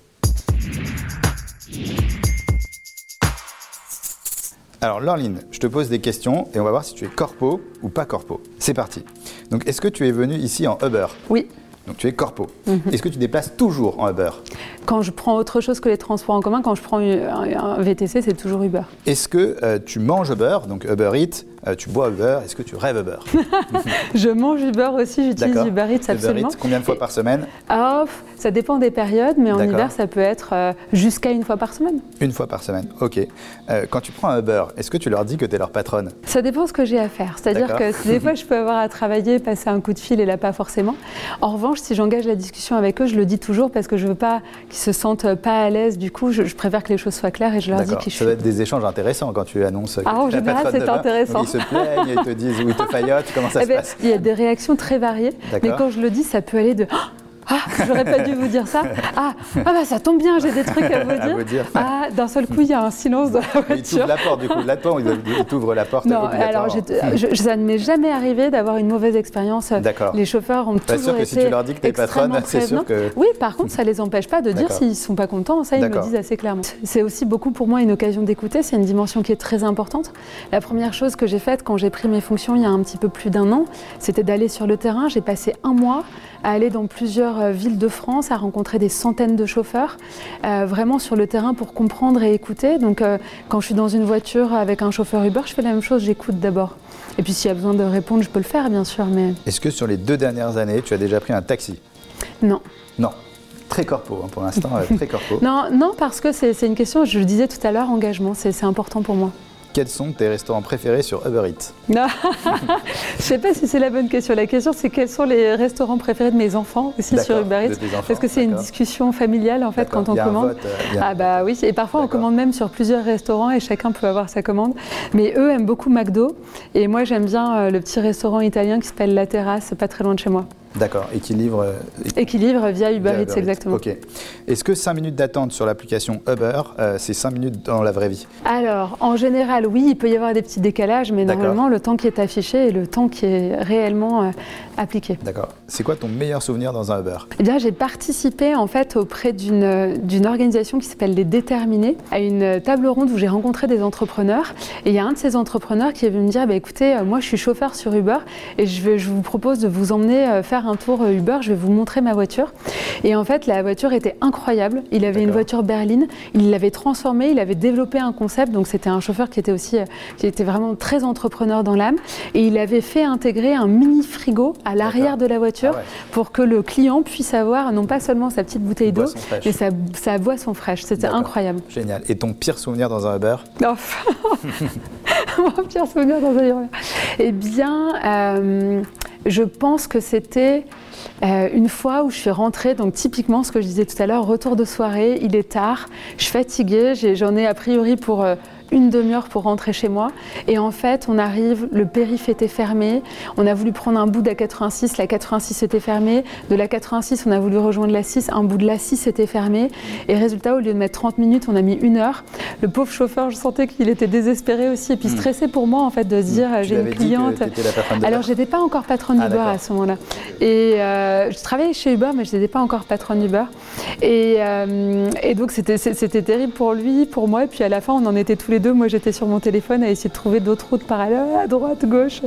Speaker 1: Alors Laureline, je te pose des questions et on va voir si tu es corpo ou pas corpo. C'est parti. Donc est-ce que tu es venu ici en Uber?
Speaker 3: Oui.
Speaker 1: Donc tu es corpo. Mhm. Est-ce que tu déplaces toujours en Uber?
Speaker 3: Quand je prends autre chose que les transports en commun, quand je prends un VTC, c'est toujours Uber.
Speaker 1: Est-ce que euh, tu manges Uber, donc Uber Eats, euh, tu bois Uber, est-ce que tu rêves Uber
Speaker 3: Je mange Uber aussi, j'utilise Uber Eats absolument.
Speaker 1: combien de fois par semaine
Speaker 3: ah, Ça dépend des périodes, mais en hiver, ça peut être euh, jusqu'à une fois par semaine.
Speaker 1: Une fois par semaine, ok. Euh, quand tu prends un Uber, est-ce que tu leur dis que tu es leur patronne
Speaker 3: Ça dépend ce que j'ai à faire. C'est-à-dire que des fois, je peux avoir à travailler, passer un coup de fil et là, pas forcément. En revanche, si j'engage la discussion avec eux, je le dis toujours parce que je veux pas qu'ils se sentent pas à l'aise. Du coup, je, préfère que les choses soient claires et je leur dis qui je
Speaker 1: Ça va être des échanges intéressants quand tu annonces.
Speaker 3: Ah, en général, c'est intéressant
Speaker 1: se plaignent, ils te disent où ils te faillotent, comment ça eh se ben, passe
Speaker 3: Il y a des réactions très variées, mais quand je le dis, ça peut aller de ah, j'aurais pas dû vous dire ça. Ah, ah bah, ça tombe bien, j'ai des trucs à vous dire. Ah, d'un seul coup, il y a un silence dans la voiture. Il
Speaker 1: t'ouvre la porte, du coup. Là, il t'ouvre la porte.
Speaker 3: Non, alors, ça ne m'est jamais arrivé d'avoir une mauvaise expérience. D'accord. Les chauffeurs ont pas toujours sûr que
Speaker 1: si tu leur dis que t'es patronne, c'est sûr que.
Speaker 3: Oui, par contre, ça les empêche pas de dire s'ils sont pas contents. Ça, ils me disent assez clairement. C'est aussi beaucoup pour moi une occasion d'écouter. C'est une dimension qui est très importante. La première chose que j'ai faite quand j'ai pris mes fonctions il y a un petit peu plus d'un an, c'était d'aller sur le terrain. J'ai passé un mois à aller dans plusieurs euh, villes de France, à rencontrer des centaines de chauffeurs, euh, vraiment sur le terrain pour comprendre et écouter. Donc euh, quand je suis dans une voiture avec un chauffeur Uber, je fais la même chose, j'écoute d'abord. Et puis s'il y a besoin de répondre, je peux le faire, bien sûr. Mais...
Speaker 1: Est-ce que sur les deux dernières années, tu as déjà pris un taxi?
Speaker 3: Non.
Speaker 1: Non très corpo hein, pour l'instant, très corpo.
Speaker 3: non, non, parce que c'est une question, je le disais tout à l'heure, engagement, c'est important pour moi
Speaker 1: quels sont tes restaurants préférés sur Uber Eats?
Speaker 3: Non, je sais pas si c'est la bonne question. La question, c'est quels sont les restaurants préférés de mes enfants aussi sur Uber Eats Parce que c'est une discussion familiale en fait quand on commande. Euh, ah bah oui, et parfois on commande même sur plusieurs restaurants et chacun peut avoir sa commande. Mais eux aiment beaucoup McDo et moi j'aime bien euh, le petit restaurant italien qui s'appelle La Terrasse, pas très loin de chez moi.
Speaker 1: D'accord, et qui livre
Speaker 3: Et qui livre via Uber Eats, exactement.
Speaker 1: Ok. Est-ce que 5 minutes d'attente sur l'application Uber, euh, c'est 5 minutes dans la vraie vie?
Speaker 3: Alors, en général, oui, il peut y avoir des petits décalages, mais normalement, le temps qui est affiché est le temps qui est réellement euh, appliqué.
Speaker 1: D'accord. C'est quoi ton meilleur souvenir dans un Uber?
Speaker 3: Eh bien, j'ai participé en fait auprès d'une organisation qui s'appelle Les Déterminés, à une table ronde où j'ai rencontré des entrepreneurs. Et il y a un de ces entrepreneurs qui est venu me dire, bah, écoutez, euh, moi je suis chauffeur sur Uber et je, vais, je vous propose de vous emmener faire un tour euh, Uber, je vais vous montrer ma voiture. Et en fait, la voiture était incroyable. Il avait une voiture berline, il l'avait transformée, il avait développé un concept. Donc c'était un chauffeur qui était aussi, euh, qui était vraiment très entrepreneur dans l'âme. Et il avait fait intégrer un mini frigo à l'arrière de la voiture ah pour que le client puisse avoir non pas seulement sa petite bouteille d'eau, mais sa, sa, boisson fraîche. C'était incroyable.
Speaker 1: Génial. Et ton pire souvenir dans un Uber?
Speaker 3: Mon pire souvenir dans un Uber Eh bien, euh, je pense que c'était euh, une fois où je suis rentrée, donc typiquement ce que je disais tout à l'heure, retour de soirée, il est tard, je suis fatiguée, j'en ai, a priori pour euh, une demi-heure pour rentrer chez moi. Et en fait, on arrive, le périph' était fermé. On a voulu prendre un bout de la 86, la 86 était fermée. De la 86, on a voulu rejoindre la 6, un bout de la 6 était fermé. Et résultat, au lieu de mettre 30 minutes, on a mis une heure. Le pauvre chauffeur, je sentais qu'il était désespéré aussi et puis hmm. stressé pour moi en fait de se dire j'ai une cliente. Alors j'étais pas encore patronne ah, d'Uber à ce moment-là. Et euh, je travaillais chez Uber, mais je n'étais pas encore patronne d'Uber. Et, euh, et donc c'était terrible pour lui, pour moi. Et puis à la fin, on en était tous les deux. Moi, j'étais sur mon téléphone à essayer de trouver d'autres routes parallèles, à droite, gauche,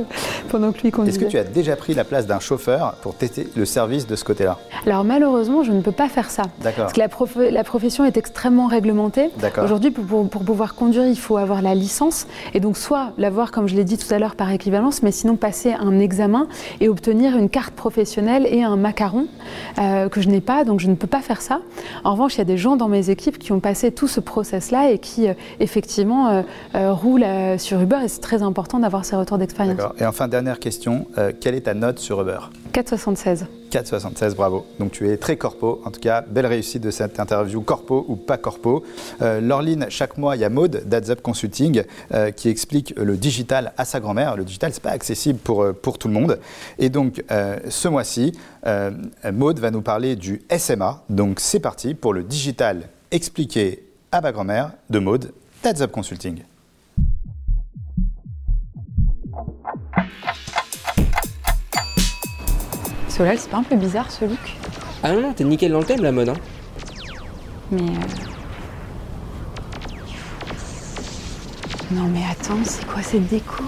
Speaker 3: pendant que lui conduisait.
Speaker 1: Est-ce que tu as déjà pris la place d'un chauffeur pour tester le service de ce côté-là?
Speaker 3: Alors malheureusement, je ne peux pas faire ça. D'accord. Parce que la, la, profession est extrêmement réglementée. Aujourd'hui, pour, pour, pouvoir conduire, il faut avoir la licence. Et donc, soit l'avoir, comme je l'ai dit tout à l'heure, par équivalence, mais sinon passer un examen et obtenir une carte professionnelle et un macaron euh, que je n'ai pas. Donc, je ne peux pas faire ça. En revanche, il y a des gens dans mes équipes qui ont passé tout ce process-là et qui, euh, effectivement, euh, roulent sur Uber. Et c'est très important d'avoir ces retours d'expérience.
Speaker 1: Et enfin, dernière question, quelle est ta note sur Uber?
Speaker 3: 4,76.
Speaker 1: 4,76, bravo. Donc tu es très corpo. En tout cas, belle réussite de cette interview, corpo ou pas corpo. Euh, Lorline, chaque mois, il y a Maude d'AdsUp Consulting euh, qui explique le digital à sa grand-mère. Le digital, c'est pas accessible pour, euh, pour tout le monde. Et donc, euh, ce mois-ci, Maude va nous parler du SMA. Donc, c'est parti pour le digital expliqué à ma grand-mère de Maude d'AdsUp Consulting.
Speaker 12: Solal, c'est pas un peu bizarre ce look?
Speaker 10: Ah non, non, t'es nickel dans le thème la mode. Hein.
Speaker 12: Mais. Euh, non, mais attends, c'est quoi cette déco?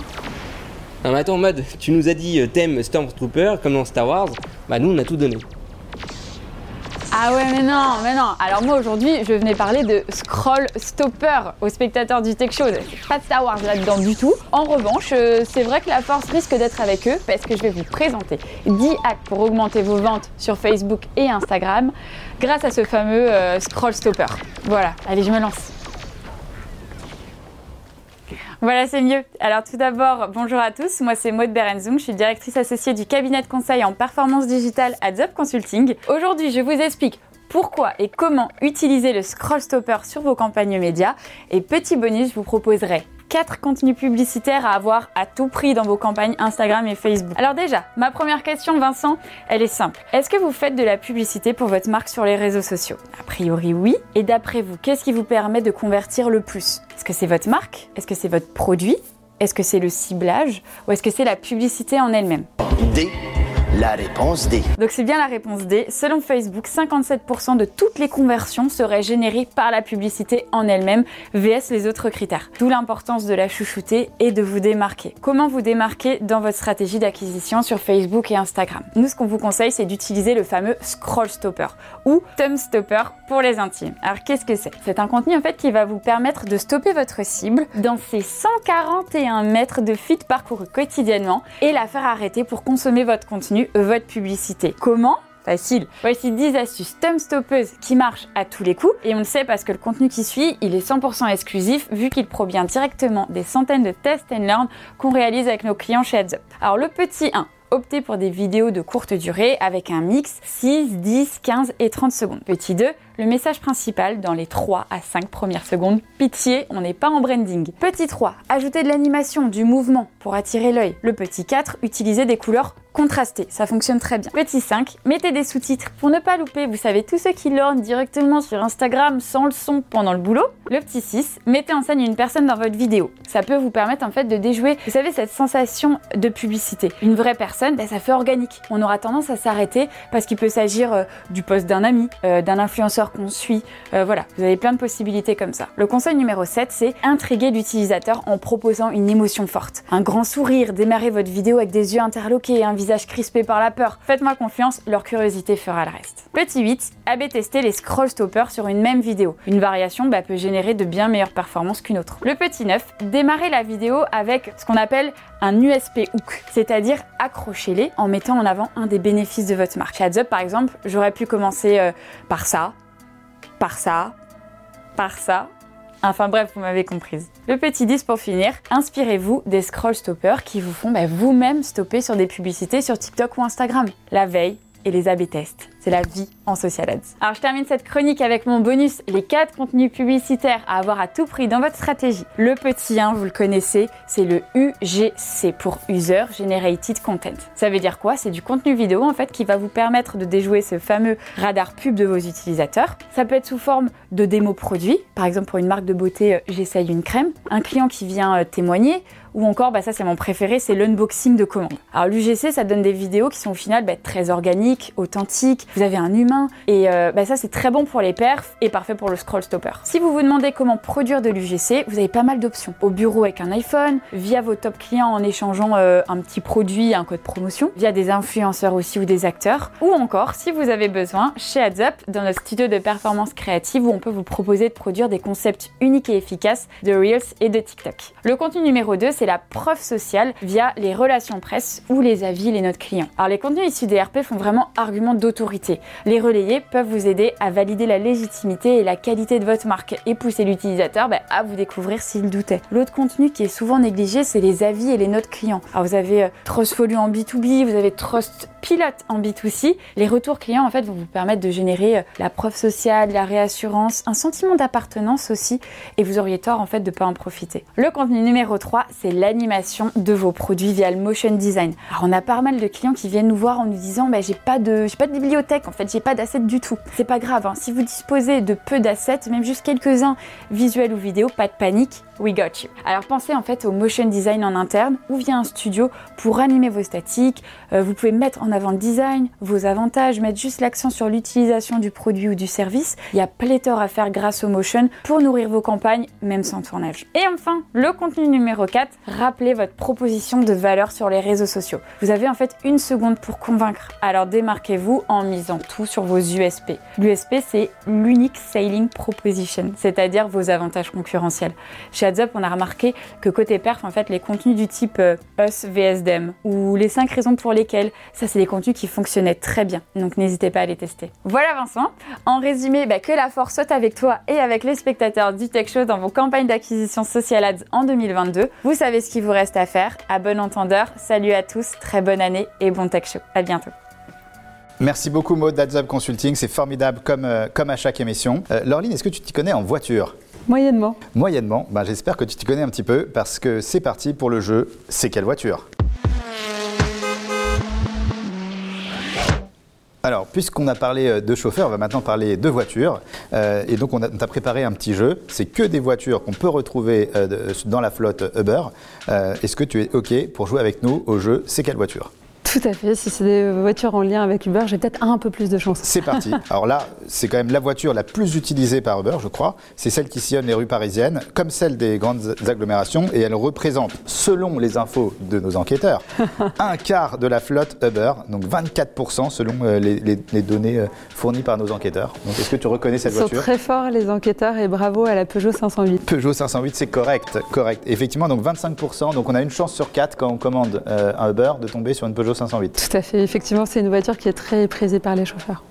Speaker 10: Non, mais attends, mode, tu nous as dit euh, thème Stormtrooper comme dans Star Wars. Bah, nous, on a tout donné.
Speaker 12: Ah ouais, mais non, mais non. Alors moi aujourd'hui, je venais parler de Scroll Stopper aux spectateurs du Tech Show. Pas de Star Wars là-dedans du tout. En revanche, euh, c'est vrai que la force risque d'être avec eux parce que je vais vous présenter 10 hacks pour augmenter vos ventes sur Facebook et Instagram grâce à ce fameux euh, Scroll Stopper. Voilà, allez, je me lance. Voilà, c'est mieux. Alors tout d'abord, bonjour à tous. Moi, c'est Maud Berenzung. Je suis directrice associée du cabinet de conseil en performance digitale à Zop Consulting. Aujourd'hui, je vous explique pourquoi et comment utiliser le scroll stopper sur vos campagnes médias. Et petit bonus, je vous proposerai 4 contenus publicitaires à avoir à tout prix dans vos campagnes Instagram et Facebook. Alors déjà, ma première question Vincent, elle est simple. Est-ce que vous faites de la publicité pour votre marque sur les réseaux sociaux? A priori oui. Et d'après vous, qu'est-ce qui vous permet de convertir le plus? Est-ce que c'est votre marque? Est-ce que c'est votre produit? Est-ce que c'est le ciblage? Ou est-ce que c'est la publicité en elle-même?
Speaker 13: La réponse D.
Speaker 12: Donc c'est bien la réponse D. Selon Facebook, 57% de toutes les conversions seraient générées par la publicité en elle-même, VS les autres critères. D'où l'importance de la chouchouter et de vous démarquer. Comment vous démarquer dans votre stratégie d'acquisition sur Facebook et Instagram? Nous, ce qu'on vous conseille, c'est d'utiliser le fameux scroll stopper ou thumb stopper pour les intimes. Alors qu'est-ce que c'est? C'est un contenu en fait qui va vous permettre de stopper votre cible dans ses 141 mètres de feed parcouru quotidiennement et la faire arrêter pour consommer votre contenu votre publicité. Comment Facile. Voici 10 astuces thumb stoppeuses qui marchent à tous les coups. Et on le sait parce que le contenu qui suit, il est 100% exclusif vu qu'il provient directement des centaines de tests and learn qu'on réalise avec nos clients chez Heads Up. Alors le petit 1, optez pour des vidéos de courte durée avec un mix 6, 10, 15 et 30 secondes. Petit 2, le message principal dans les 3 à 5 premières secondes. Pitié, on n'est pas en branding. Petit 3, ajoutez de l'animation, du mouvement pour attirer l'œil. Le petit 4, utilisez des couleurs contrastées, ça fonctionne très bien. Petit 5, mettez des sous-titres pour ne pas louper, vous savez, tous ceux qui lornent directement sur Instagram sans le son pendant le boulot. Le petit 6, mettez en scène une personne dans votre vidéo. Ça peut vous permettre en fait de déjouer, vous savez, cette sensation de publicité. Une vraie personne, ben, ça fait organique. On aura tendance à s'arrêter parce qu'il peut s'agir euh, du poste d'un ami, euh, d'un influenceur qu'on suit. Euh, voilà, vous avez plein de possibilités comme ça. Le conseil numéro 7, c'est intriguer l'utilisateur en proposant une émotion forte. Un grand sourire, démarrer votre vidéo avec des yeux interloqués, un visage crispé par la peur. Faites-moi confiance, leur curiosité fera le reste. Petit 8, AB tester les scroll stoppers sur une même vidéo. Une variation bah, peut générer de bien meilleures performances qu'une autre. Le petit 9, démarrer la vidéo avec ce qu'on appelle un USP hook, c'est-à-dire accrochez-les en mettant en avant un des bénéfices de votre marque. Chez par exemple, j'aurais pu commencer euh, par ça, par ça, par ça. Enfin bref, vous m'avez comprise. Le petit 10 pour finir, inspirez-vous des scroll stoppers qui vous font bah, vous-même stopper sur des publicités sur TikTok ou Instagram. La veille et les AB tests, c'est la vie en social ads. Alors je termine cette chronique avec mon bonus, les 4 contenus publicitaires à avoir à tout prix dans votre stratégie. Le petit 1, vous le connaissez, c'est le UGC pour User Generated Content. Ça veut dire quoi? C'est du contenu vidéo en fait qui va vous permettre de déjouer ce fameux radar pub de vos utilisateurs. Ça peut être sous forme de démo produit, par exemple pour une marque de beauté, euh, j'essaye une crème, un client qui vient euh, témoigner ou encore, bah ça c'est mon préféré, c'est l'unboxing de commande. Alors l'UGC, ça donne des vidéos qui sont au final bah, très organiques, authentiques, vous avez un humain, et euh, bah, ça c'est très bon pour les perfs et parfait pour le scroll stopper. Si vous vous demandez comment produire de l'UGC, vous avez pas mal d'options. Au bureau avec un iPhone, via vos top clients en échangeant euh, un petit produit, un code promotion, via des influenceurs aussi ou des acteurs, ou encore si vous avez besoin, chez AdsUp, dans notre studio de performance créative où on peut vous proposer de produire des concepts uniques et efficaces de Reels et de TikTok. Le contenu numéro 2, c'est la preuve sociale via les relations presse ou les avis, les notes clients. Alors les contenus issus des RP font vraiment argument d'autorité. Les relayés peuvent vous aider à valider la légitimité et la qualité de votre marque et pousser l'utilisateur bah, à vous découvrir s'il doutait. L'autre contenu qui est souvent négligé, c'est les avis et les notes clients. Alors vous avez euh, Trustfolio en B2B, vous avez Trust Pilot en B2C. Les retours clients en fait vont vous permettre de générer euh, la preuve sociale, la réassurance, un sentiment d'appartenance aussi et vous auriez tort en fait de pas en profiter. Le contenu numéro 3, c'est l'animation de vos produits via le motion design. On a pas mal de clients qui viennent nous voir en nous disant bah, j'ai pas de j'ai pas de bibliothèque en fait, j'ai pas d'assets du tout. C'est pas grave, hein. si vous disposez de peu d'assets, même juste quelques-uns visuels ou vidéo, pas de panique, we got you. Alors pensez en fait au motion design en interne ou via un studio pour animer vos statiques. Euh, vous pouvez mettre en avant le design, vos avantages, mettre juste l'accent sur l'utilisation du produit ou du service. Il y a pléthore à faire grâce au motion pour nourrir vos campagnes, même sans tournage. Et enfin, le contenu numéro 4, rappelez votre proposition de valeur sur les réseaux sociaux. Vous avez en fait une seconde pour convaincre. Alors démarquez-vous en tout sur vos USP. L'USP, c'est l'unique selling proposition, c'est-à-dire vos avantages concurrentiels. Chez AdsUp, on a remarqué que côté perf, en fait, les contenus du type euh, Us VSDM ou les 5 raisons pour lesquelles, ça, c'est des contenus qui fonctionnaient très bien. Donc n'hésitez pas à les tester. Voilà Vincent. En résumé, bah, que la force soit avec toi et avec les spectateurs du Tech Show dans vos campagnes d'acquisition social ads en 2022. Vous savez ce qu'il vous reste à faire. À bon entendeur, salut à tous, très bonne année et bon Tech Show. À bientôt.
Speaker 1: Merci beaucoup Maud d'AdsUp Consulting, c'est formidable comme, euh, comme à chaque émission. Euh, Laureline, est-ce que tu t'y connais en voiture?
Speaker 3: Moyennement.
Speaker 1: Moyennement, ben, j'espère que tu t'y connais un petit peu parce que c'est parti pour le jeu C'est quelle voiture? Alors, puisqu'on a parlé euh, de chauffeur, on va maintenant parler de voitures. Euh, et donc, on t'a préparé un petit jeu. C'est que des voitures qu'on peut retrouver euh, dans la flotte Uber. Est-ce que tu es OK pour jouer avec nous au jeu C'est quelle voiture?
Speaker 3: Tout à fait. Si c'est des voitures en lien avec Uber, j'ai peut-être un peu plus de chance.
Speaker 1: C'est parti. Alors là, c'est quand même la voiture la plus utilisée par Uber, je crois. C'est celle qui sillonne les rues parisiennes, comme celle des grandes agglomérations, et elle représente, selon les infos de nos enquêteurs, un quart de la flotte Uber, donc 24% selon euh, les, données euh, fournies par nos enquêteurs. Donc est-ce que tu reconnais cette voiture
Speaker 3: Ils sont très forts les enquêteurs et bravo à la Peugeot 508.
Speaker 1: Peugeot 508, c'est correct, correct. Effectivement, donc 25%. Donc on a une chance sur 4 quand on commande euh, un Uber de tomber sur une Peugeot 508.
Speaker 3: Tout à fait. Effectivement, c'est une voiture qui est très prisée par les chauffeurs.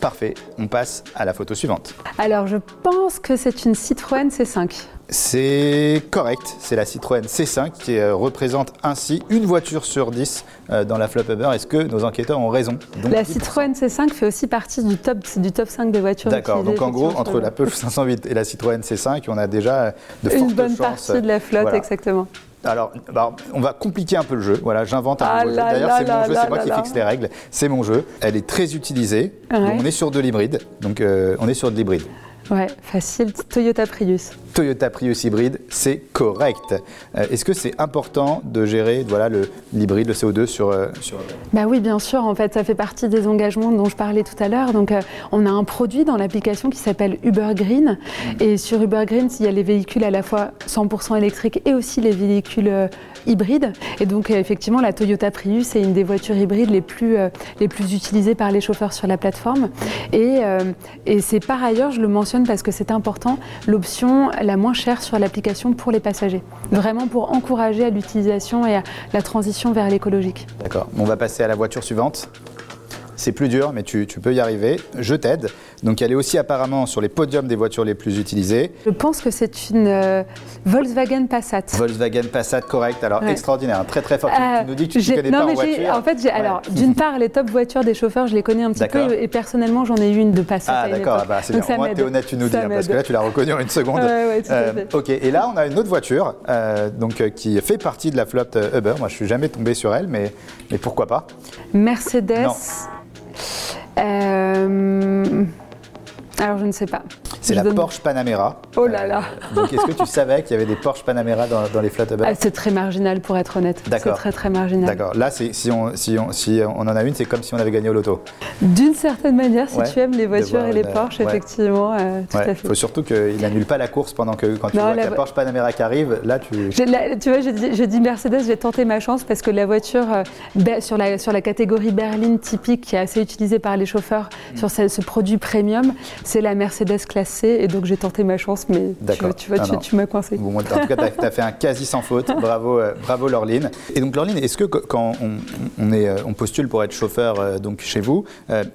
Speaker 1: Parfait. On passe à la photo suivante.
Speaker 3: Alors, je pense que c'est une Citroën C5.
Speaker 1: C'est correct, c'est la Citroën C5 qui euh, représente ainsi une voiture sur 10 euh, dans la flop Uber. Est-ce que nos enquêteurs ont raison?
Speaker 3: La Citroën C5 fait aussi partie du top, du top 5 des voitures.
Speaker 1: D'accord, donc en gros, entre la Peugeot 508 et la Citroën C5, on a déjà de
Speaker 3: fortes
Speaker 1: chances.
Speaker 3: Une bonne partie de la flotte, exactement.
Speaker 1: Alors, bah, on va compliquer un peu le jeu. Voilà, j'invente un ah nouveau jeu. D'ailleurs, c'est mon jeu, c'est moi qui fixe les règles. C'est mon jeu. Elle est très utilisée. on est sur de l'hybride. Donc, euh, on est sur de l'hybride.
Speaker 3: Ouais, facile. Toyota Prius.
Speaker 1: Toyota Prius hybride, c'est correct. Euh, est-ce que c'est important de gérer voilà, l'hybride, le, CO2 sur, euh.
Speaker 3: Bah oui, bien sûr. En fait, ça fait partie des engagements dont je parlais tout à l'heure. Donc, euh, on a un produit dans l'application qui s'appelle Uber Green. Et sur Uber Green, il y a les véhicules à la fois 100% électriques et aussi les véhicules hybrides. Et donc, effectivement, la Toyota Prius est une des voitures hybrides les plus, les plus utilisées par les chauffeurs sur la plateforme. Et, et c'est par ailleurs, je le mentionne parce que c'est important, l'option la moins chère sur l'application pour les passagers. Vraiment pour encourager à l'utilisation et à la transition vers l'écologique.
Speaker 1: D'accord. On va passer à la voiture suivante. C'est plus dur, mais tu, peux y arriver. Je t'aide. Donc elle est aussi apparemment sur les podiums des voitures les plus utilisées.
Speaker 3: Je pense que c'est une euh, Volkswagen Passat.
Speaker 1: Volkswagen Passat, correct. Alors extraordinaire, très très fort. tu, euh, nous dis que tu ne connais pas en voiture.
Speaker 3: En fait, alors d'une part, les top voitures des chauffeurs, je les connais un petit peu et personnellement, j'en ai eu une de Passat.
Speaker 1: Ah d'accord, ah, bah, c'est bien. Au moins, tu es honnête, tu nous dis, hein, parce que là, tu l'as reconnu en une seconde.
Speaker 3: Ouais, euh,
Speaker 1: ok, et là, on a une autre voiture donc, qui fait partie de la flotte Uber. Moi, je suis jamais tombé sur elle, mais, mais pourquoi pas?
Speaker 3: Mercedes. Euh, alors je ne sais pas.
Speaker 1: C'est la Porsche Panamera.
Speaker 3: Oh là là
Speaker 1: euh, Donc est-ce que tu savais qu'il y avait des Porsche Panamera dans, les flottes
Speaker 3: ah, C'est très marginal pour être honnête. D'accord. C'est très très marginal.
Speaker 1: D'accord. Là, si on, si, on, si on en a une, c'est comme si on avait gagné au loto.
Speaker 3: D'une certaine manière, si tu aimes les voitures et les Porsche, effectivement, euh, tout à fait.
Speaker 1: Il faut surtout qu'il n'annule pas la course pendant que quand tu vois la... Porsche Panamera qui arrive, là tu.
Speaker 3: tu vois, je dis, Mercedes, je vais tenter ma chance parce que la voiture euh, sur, la, sur la catégorie berline typique qui est assez utilisée par les chauffeurs mm. sur ce, ce produit premium, c'est la Mercedes et donc j'ai tenté ma chance, mais tu, vois, tu, m'as coincé.
Speaker 1: en tout cas, tu as, fait un quasi sans faute. Bravo, euh, bravo Laureline. Et donc, Laureline, est-ce que quand on, est, euh, on postule pour être chauffeur euh, donc chez vous,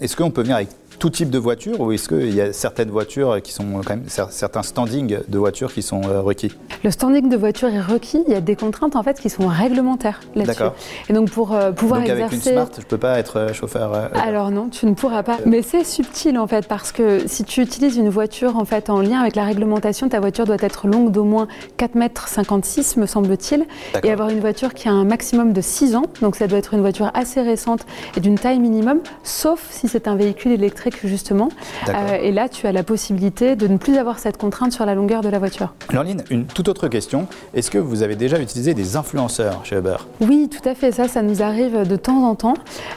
Speaker 1: est-ce qu'on peut venir avec tout type de voiture ou est-ce qu'il y a certaines voitures qui sont quand même certains standings de voitures qui sont euh, requis?
Speaker 3: Le standing de voiture est requis. Il y a des contraintes en fait qui sont réglementaires là-dessus. Et donc pour euh, pouvoir
Speaker 1: donc
Speaker 3: exercer.
Speaker 1: Avec une Smart, je peux pas être euh, chauffeur.
Speaker 3: Alors non, tu ne pourras pas. Mais c'est subtil en fait parce que si tu utilises une voiture en fait en lien avec la réglementation, ta voiture doit être longue d'au moins 4 mètres 56 me semble-t-il et avoir une voiture qui a un maximum de 6 ans. Donc ça doit être une voiture assez récente et d'une taille minimum, sauf si c'est un véhicule électrique justement. Euh, et là, tu as la possibilité de ne plus avoir cette contrainte sur la longueur de la voiture.
Speaker 1: Laureline, une toute autre question. Est-ce que vous avez déjà utilisé des influenceurs chez Uber?
Speaker 3: Oui, tout à fait. Ça, ça nous arrive de temps en temps.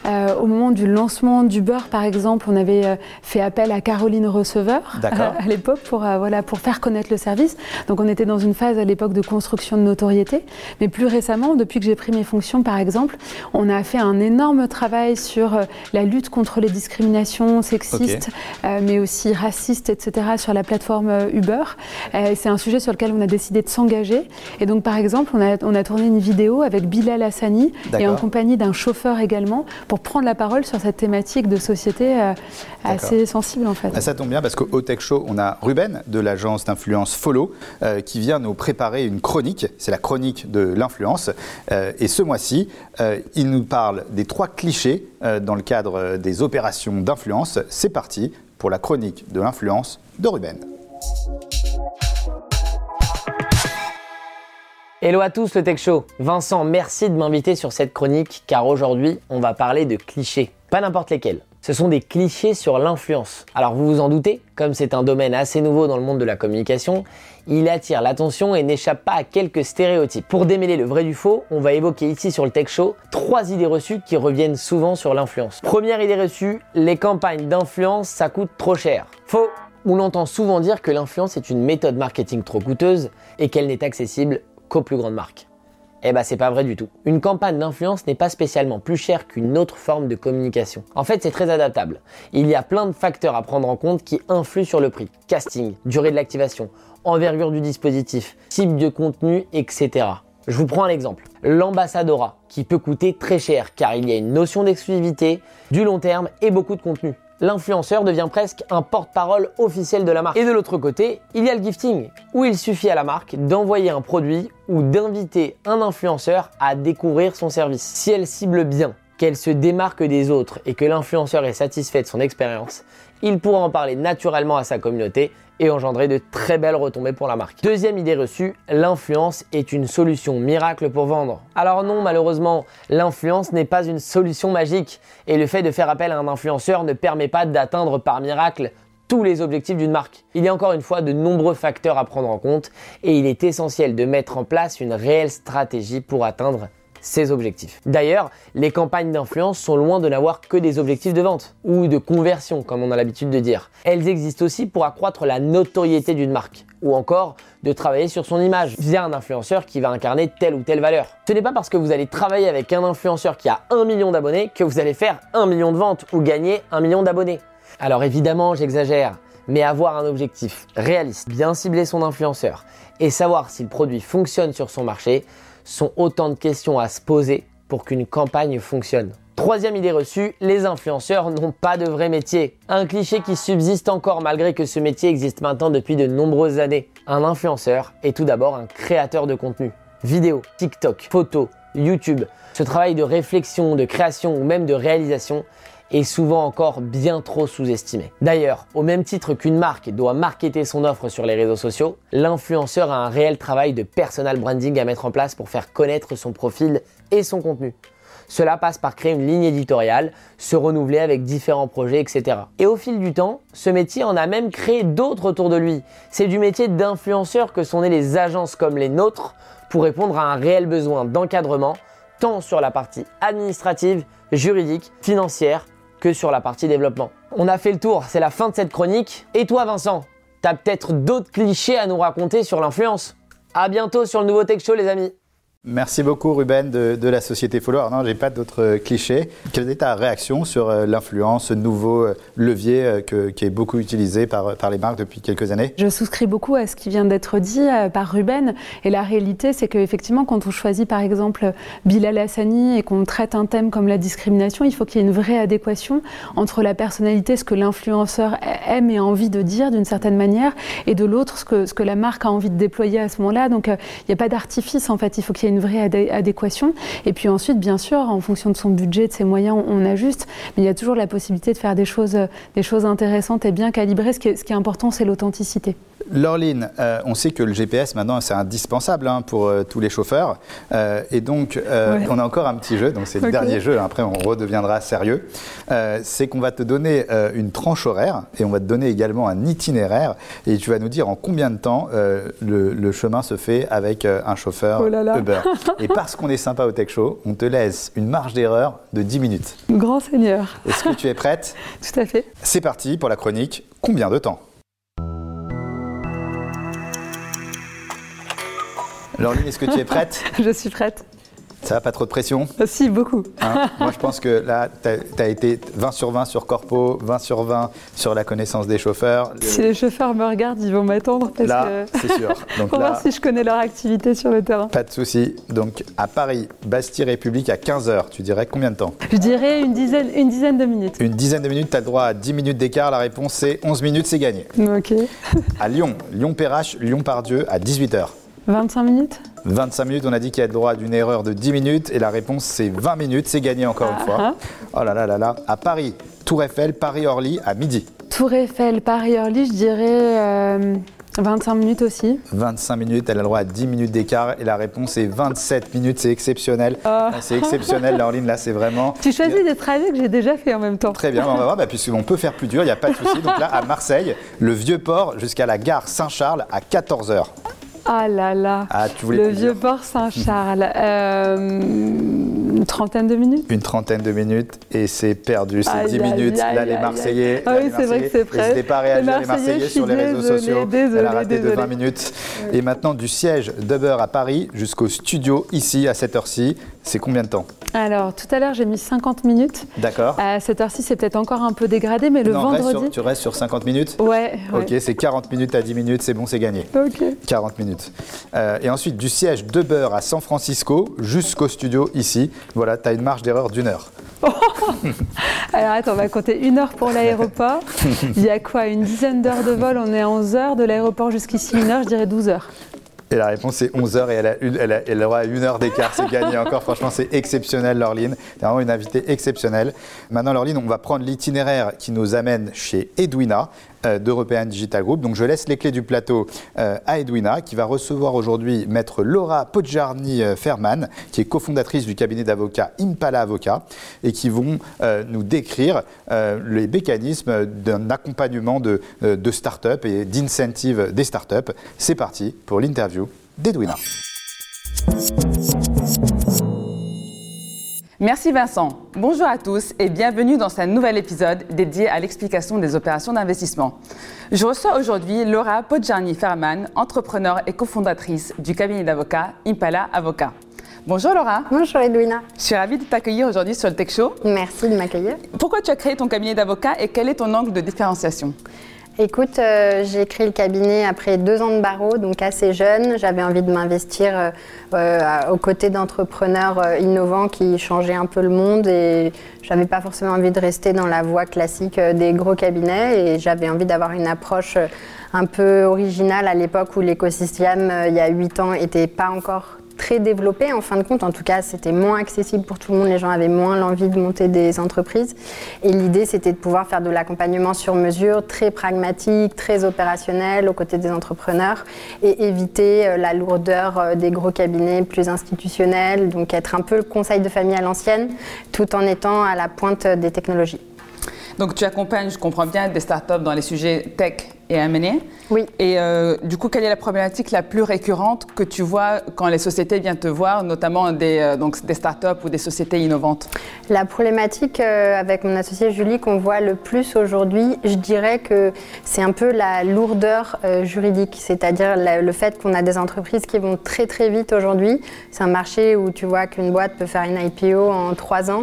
Speaker 3: Euh, au moment du lancement d'Uber, par exemple, on avait euh, fait appel à Caroline Receveur à l'époque pour, voilà, pour faire connaître le service. Donc on était dans une phase à l'époque de construction de notoriété. Mais plus récemment, depuis que j'ai pris mes fonctions, par exemple, on a fait un énorme travail sur la lutte contre les discriminations sexistes, euh, mais aussi racistes, etc., sur la plateforme euh, Uber. Euh, c'est un sujet sur lequel on a décidé de s'engager. Et donc, par exemple, on a, on a tourné une vidéo avec Bilal Hassani et en compagnie d'un chauffeur également pour prendre la parole sur cette thématique de société assez sensible, en fait.
Speaker 1: Ah, ça tombe bien parce qu'au Tech Show, on a Ruben de l'agence d'influence Follow qui vient nous préparer une chronique. C'est la chronique de l'influence. et ce mois-ci, il nous parle des trois clichés dans le cadre des opérations d'influence. C'est parti pour la chronique de l'influence de Ruben.
Speaker 14: Hello à tous le Tech Show. Vincent, merci de m'inviter sur cette chronique car aujourd'hui on va parler de clichés. Pas n'importe lesquels. Ce sont des clichés sur l'influence. Alors vous vous en doutez, comme c'est un domaine assez nouveau dans le monde de la communication, il attire l'attention et n'échappe pas à quelques stéréotypes. Pour démêler le vrai du faux, on va évoquer ici sur le Tech Show trois idées reçues qui reviennent souvent sur l'influence. Première idée reçue, les campagnes d'influence ça coûte trop cher. Faux on entend souvent dire que l'influence est une méthode marketing trop coûteuse et qu'elle n'est accessible qu'aux plus grandes marques. Eh ben c'est pas vrai du tout. Une campagne d'influence n'est pas spécialement plus chère qu'une autre forme de communication. En fait, c'est très adaptable. Il y a plein de facteurs à prendre en compte qui influent sur le prix. Casting, durée de l'activation, envergure du dispositif, type de contenu, etc. Je vous prends un exemple. L'ambassadora, qui peut coûter très cher car il y a une notion d'exclusivité, du long terme et beaucoup de contenu l'influenceur devient presque un porte-parole officiel de la marque. Et de l'autre côté, il y a le gifting, où il suffit à la marque d'envoyer un produit ou d'inviter un influenceur à découvrir son service. Si elle cible bien, qu'elle se démarque des autres et que l'influenceur est satisfait de son expérience, il pourra en parler naturellement à sa communauté et engendrer de très belles retombées pour la marque. Deuxième idée reçue, l'influence est une solution miracle pour vendre. Alors non, malheureusement, l'influence n'est pas une solution magique et le fait de faire appel à un influenceur ne permet pas d'atteindre par miracle tous les objectifs d'une marque. Il y a encore une fois de nombreux facteurs à prendre en compte et il est essentiel de mettre en place une réelle stratégie pour atteindre ses objectifs. D'ailleurs, les campagnes d'influence sont loin de n'avoir que des objectifs de vente ou de conversion, comme on a l'habitude de dire. Elles existent aussi pour accroître la notoriété d'une marque ou encore de travailler sur son image via un influenceur qui va incarner telle ou telle valeur. Ce n'est pas parce que vous allez travailler avec un influenceur qui a un million d'abonnés que vous allez faire un million de ventes ou gagner un million d'abonnés. Alors évidemment, j'exagère, mais avoir un objectif réaliste, bien cibler son influenceur et savoir si le produit fonctionne sur son marché, sont autant de questions à se poser pour qu'une campagne fonctionne. Troisième idée reçue, les influenceurs n'ont pas de vrai métier. Un cliché qui subsiste encore malgré que ce métier existe maintenant depuis de nombreuses années. Un influenceur est tout d'abord un créateur de contenu. Vidéo, TikTok, photos, YouTube. Ce travail de réflexion, de création ou même de réalisation est souvent encore bien trop sous-estimé. D'ailleurs, au même titre qu'une marque doit marketer son offre sur les réseaux sociaux, l'influenceur a un réel travail de personal branding à mettre en place pour faire connaître son profil et son contenu. Cela passe par créer une ligne éditoriale, se renouveler avec différents projets, etc. Et au fil du temps, ce métier en a même créé d'autres autour de lui. C'est du métier d'influenceur que sont nées les agences comme les nôtres pour répondre à un réel besoin d'encadrement, tant sur la partie administrative, juridique, financière, que sur la partie développement. On a fait le tour, c'est la fin de cette chronique. Et toi Vincent, t'as peut-être d'autres clichés à nous raconter sur l'influence. A bientôt sur le nouveau Tech Show les amis.
Speaker 1: Merci beaucoup Ruben de, la société Follow. non, j'ai pas d'autres euh, clichés. Quelle est ta réaction sur euh, l'influence, ce nouveau euh, levier qui est beaucoup utilisé par, par les marques depuis quelques années?
Speaker 3: Je souscris beaucoup à ce qui vient d'être dit par Ruben. Et la réalité, c'est qu'effectivement, quand on choisit par exemple Bilal Hassani et qu'on traite un thème comme la discrimination, il faut qu'il y ait une vraie adéquation entre la personnalité, ce que l'influenceur aime et a envie de dire d'une certaine manière, et de l'autre, ce que, ce que la marque a envie de déployer à ce moment-là. Donc il n'y a pas d'artifice en fait. Il faut qu'il y une vraie adéquation. Et puis ensuite, bien sûr, en fonction de son budget, de ses moyens, on, ajuste. Mais il y a toujours la possibilité de faire des choses, des choses intéressantes et bien calibrées. Ce qui ce qui est important, c'est l'authenticité.
Speaker 1: Lorline, euh, on sait que le GPS maintenant c'est indispensable hein, pour euh, tous les chauffeurs. Euh, et donc on a encore un petit jeu, donc c'est le dernier jeu, après on redeviendra sérieux. c'est qu'on va te donner une tranche horaire et on va te donner également un itinéraire et tu vas nous dire en combien de temps le, chemin se fait avec un chauffeur oh Uber. et parce qu'on est sympa au Tech Show, on te laisse une marge d'erreur de 10 minutes.
Speaker 3: Grand Seigneur.
Speaker 1: Est-ce que tu es prête?
Speaker 3: Tout à fait.
Speaker 1: C'est parti pour la chronique. Combien de temps? Laureline, est-ce que tu es prête
Speaker 3: Je suis prête.
Speaker 1: Ça va, pas trop de pression
Speaker 3: ah, Si, beaucoup.
Speaker 1: Hein Moi, je pense que là, tu as, été 20 sur 20 sur Corpo, 20 sur 20 sur la connaissance des chauffeurs.
Speaker 3: Si les chauffeurs me regardent, ils vont m'attendre.
Speaker 1: Là, c'est sûr.
Speaker 3: Donc Pour voir si je connais leur activité sur le terrain.
Speaker 1: Pas de souci. Donc, à Paris, Bastille République, à 15h, tu dirais combien de temps?
Speaker 3: Je dirais une dizaine, une dizaine de minutes.
Speaker 1: Une dizaine de minutes, tu as le droit à 10 minutes d'écart. La réponse, c'est 11 minutes, c'est gagné.
Speaker 3: Ok.
Speaker 1: à Lyon, Lyon-Perrache, Lyon-Pardieu, à 18h.
Speaker 3: 25 minutes?
Speaker 1: 25 minutes, on a dit qu'il y a le droit d'une erreur de 10 minutes et la réponse c'est 20 minutes, c'est gagné encore une fois. Ah, ah. Oh là là là là, à Paris, Tour Eiffel, Paris-Orly à midi.
Speaker 3: Tour Eiffel, Paris-Orly, je dirais 25 euh, minutes aussi.
Speaker 1: 25 minutes, elle a le droit à 10 minutes d'écart et la réponse est 27 minutes, c'est exceptionnel. Oh. C'est exceptionnel, Laureline, là c'est vraiment.
Speaker 3: Tu choisis des trajets que j'ai déjà fait en même temps.
Speaker 1: Très bien, on va voir, bah, puisqu'on peut faire plus dur, il n'y a pas de souci. Donc là, à Marseille, le vieux port jusqu'à la gare Saint-Charles à 14h.
Speaker 3: Ah là là.
Speaker 1: Ah,
Speaker 3: le vieux port Saint-Charles. Euh, une trentaine de minutes?
Speaker 1: Une trentaine de minutes et c'est perdu. C'est 10 minutes. là, les Marseillais.
Speaker 3: Ah oui, c'est vrai que c'est prêt.
Speaker 1: N'hésitez pas à réagir, les Marseillais, sur les réseaux sociaux. Elle a raté de 20 minutes. Et maintenant, du siège d'Uber à Paris jusqu'au studio ici à cette heure-ci, c'est combien de temps
Speaker 3: Alors, tout à l'heure, j'ai mis 50 minutes.
Speaker 1: D'accord.
Speaker 3: À cette heure-ci, c'est peut-être encore un peu dégradé, mais le vendredi.
Speaker 1: tu restes sur 50 minutes
Speaker 3: Ouais.
Speaker 1: Ok, c'est 40 minutes à 10 minutes, c'est bon, c'est gagné.
Speaker 3: Ok.
Speaker 1: 40 minutes. Euh, et ensuite, du siège d'Uber à San Francisco jusqu'au studio ici, voilà, tu as une marge d'erreur d'une heure.
Speaker 3: Alors attends, on va compter une heure pour l'aéroport. Il y a quoi Une dizaine d'heures de vol, on est à 11 heures. De l'aéroport jusqu'ici, une heure, je dirais 12 heures.
Speaker 1: Et la réponse c'est 11h et elle, a une, elle, elle aura une heure d'écart, c'est gagné encore. Franchement, c'est exceptionnel, Laureline. C'est vraiment une invitée exceptionnelle. Maintenant, Laureline, on va prendre l'itinéraire qui nous amène chez Edwina. Euh, d'European Digital Group. Donc je laisse les clés du plateau euh, à Edwina qui va recevoir aujourd'hui maître Laura Podjarni-Ferman qui est cofondatrice du cabinet d'avocats Impala Avocat et qui vont euh, nous décrire les mécanismes d'un accompagnement de, de start-up et d'incentive des start-up. C'est parti pour l'interview d'Edwina.
Speaker 15: Merci Vincent. Bonjour à tous et bienvenue dans ce nouvel épisode dédié à l'explication des opérations d'investissement. Je reçois aujourd'hui Laura Podjarni-Ferman, entrepreneur et cofondatrice du cabinet d'avocats Impala Avocat. Bonjour Laura.
Speaker 16: Bonjour Edwina.
Speaker 15: Je suis ravie de t'accueillir aujourd'hui sur le Tech Show.
Speaker 16: Merci de m'accueillir.
Speaker 15: Pourquoi tu as créé ton cabinet d'avocats et quel est ton angle de différenciation?
Speaker 16: Écoute, euh, j'ai créé le cabinet après deux ans de barreau, donc assez jeune. J'avais envie de m'investir euh, euh, aux côtés d'entrepreneurs innovants qui changeaient un peu le monde et j'avais pas forcément envie de rester dans la voie classique des gros cabinets et j'avais envie d'avoir une approche un peu originale à l'époque où l'écosystème, il y a huit ans, n'était pas encore très développé en fin de compte. En tout cas, c'était moins accessible pour tout le monde. Les gens avaient moins l'envie de monter des entreprises. Et l'idée, c'était de pouvoir faire de l'accompagnement sur mesure, très pragmatique, très opérationnel aux côtés des entrepreneurs et éviter euh, la lourdeur euh, des gros cabinets plus institutionnels. Donc être un peu le conseil de famille à l'ancienne, tout en étant à la pointe des technologies.
Speaker 15: Donc tu accompagnes, je comprends bien, des startups dans les sujets tech et M&A.
Speaker 16: Oui.
Speaker 15: Et euh, du coup, quelle est la problématique la plus récurrente que tu vois quand les sociétés viennent te voir, notamment des, euh, donc des startups ou des sociétés innovantes?
Speaker 16: La problématique euh, avec mon associé Julie qu'on voit le plus aujourd'hui, je dirais que c'est un peu la lourdeur juridique, c'est-à-dire le fait qu'on a des entreprises qui vont très très vite aujourd'hui. C'est un marché où tu vois qu'une boîte peut faire une IPO en trois ans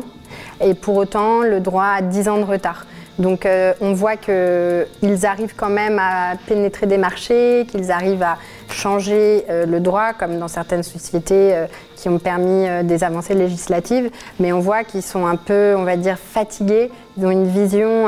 Speaker 16: et pour autant le droit a 10 ans de retard. Donc euh, on voit qu'ils arrivent quand même à pénétrer des marchés, qu'ils arrivent à changer euh, le droit, comme dans certaines sociétés euh, qui ont permis des avancées législatives, mais on voit qu'ils sont un peu, on va dire, fatigués, ils ont une vision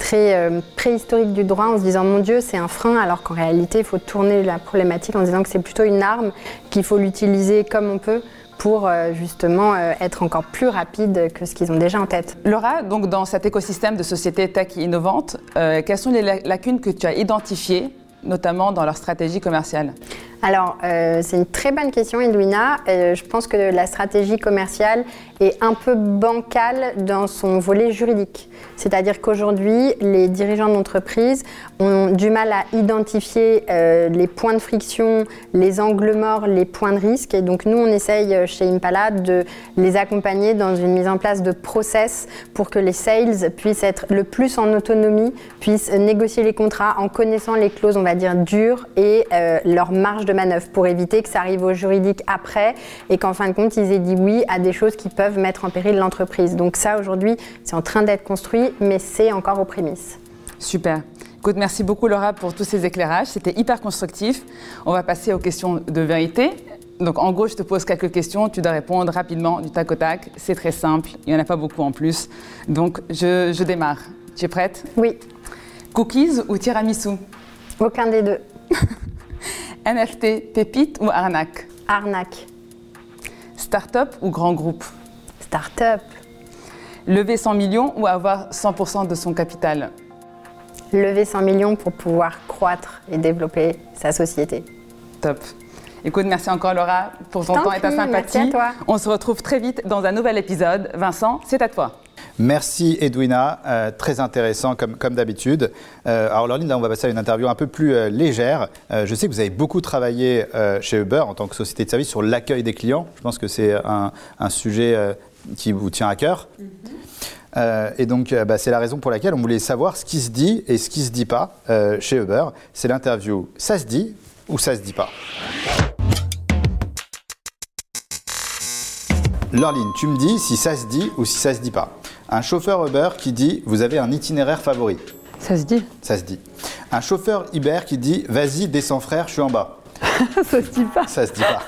Speaker 16: très préhistorique du droit en se disant mon Dieu c'est un frein alors qu'en réalité il faut tourner la problématique en disant que c'est plutôt une arme, qu'il faut l'utiliser comme on peut pour euh, justement euh, être encore plus rapide que ce qu'ils ont déjà en tête.
Speaker 15: Laura, donc dans cet écosystème de sociétés tech innovantes, euh, quelles sont les lacunes que tu as identifiées, notamment dans leur stratégie commerciale?
Speaker 16: Alors, euh, c'est une très bonne question, Edwina. Euh, je pense que la stratégie commerciale est un peu bancale dans son volet juridique. C'est-à-dire qu'aujourd'hui, les dirigeants d'entreprise ont du mal à identifier euh, les points de friction, les angles morts, les points de risque. Et donc, nous, on essaye chez Impala de les accompagner dans une mise en place de process pour que les sales puissent être le plus en autonomie, puissent négocier les contrats en connaissant les clauses, on va dire, dures et leur marge de manœuvre pour éviter que ça arrive au juridique après et qu'en fin de compte, ils aient dit oui à des choses qui peuvent mettre en péril l'entreprise. Donc ça, aujourd'hui, c'est en train d'être construit, mais c'est encore aux prémices.
Speaker 15: Super. Écoute, merci beaucoup Laura pour tous ces éclairages. C'était hyper constructif. On va passer aux questions de vérité. Donc en gros, je te pose quelques questions, tu dois répondre rapidement du tac au tac. C'est très simple, il n'y en a pas beaucoup en plus. Donc je, je démarre. Tu es prête?
Speaker 16: Oui.
Speaker 15: Cookies ou tiramisu?
Speaker 16: Aucun des deux.
Speaker 15: NFT, pépite ou arnaque?
Speaker 16: Arnaque.
Speaker 15: Start-up ou grand groupe?
Speaker 16: Start-up.
Speaker 15: Lever 100 millions ou avoir 100% de son capital?
Speaker 16: Lever 100 millions pour pouvoir croître et développer sa société.
Speaker 15: Top. Écoute, merci encore Laura pour ton temps et ta sympathie.
Speaker 16: Merci à toi.
Speaker 15: On se retrouve très vite dans un nouvel épisode. Vincent, c'est à toi.
Speaker 1: Merci Edwina, euh, très intéressant comme, comme d'habitude. Euh, alors Laureline, là on va passer à une interview un peu plus euh, légère. je sais que vous avez beaucoup travaillé chez Uber en tant que société de service sur l'accueil des clients. Je pense que c'est un, sujet qui vous tient à cœur. Mm-hmm. et donc, bah, c'est la raison pour laquelle on voulait savoir ce qui se dit et ce qui se dit pas chez Uber. C'est l'interview Ça se dit ou ça se dit pas Laureline, tu me dis si ça se dit ou si ça se dit pas. Un chauffeur Uber qui dit Vous avez un itinéraire favori
Speaker 11: Ça se dit.
Speaker 1: Ça se dit. Un chauffeur Uber qui dit Vas-y, descends frère, je suis en bas.
Speaker 11: ça se dit pas.
Speaker 1: Ça se dit pas.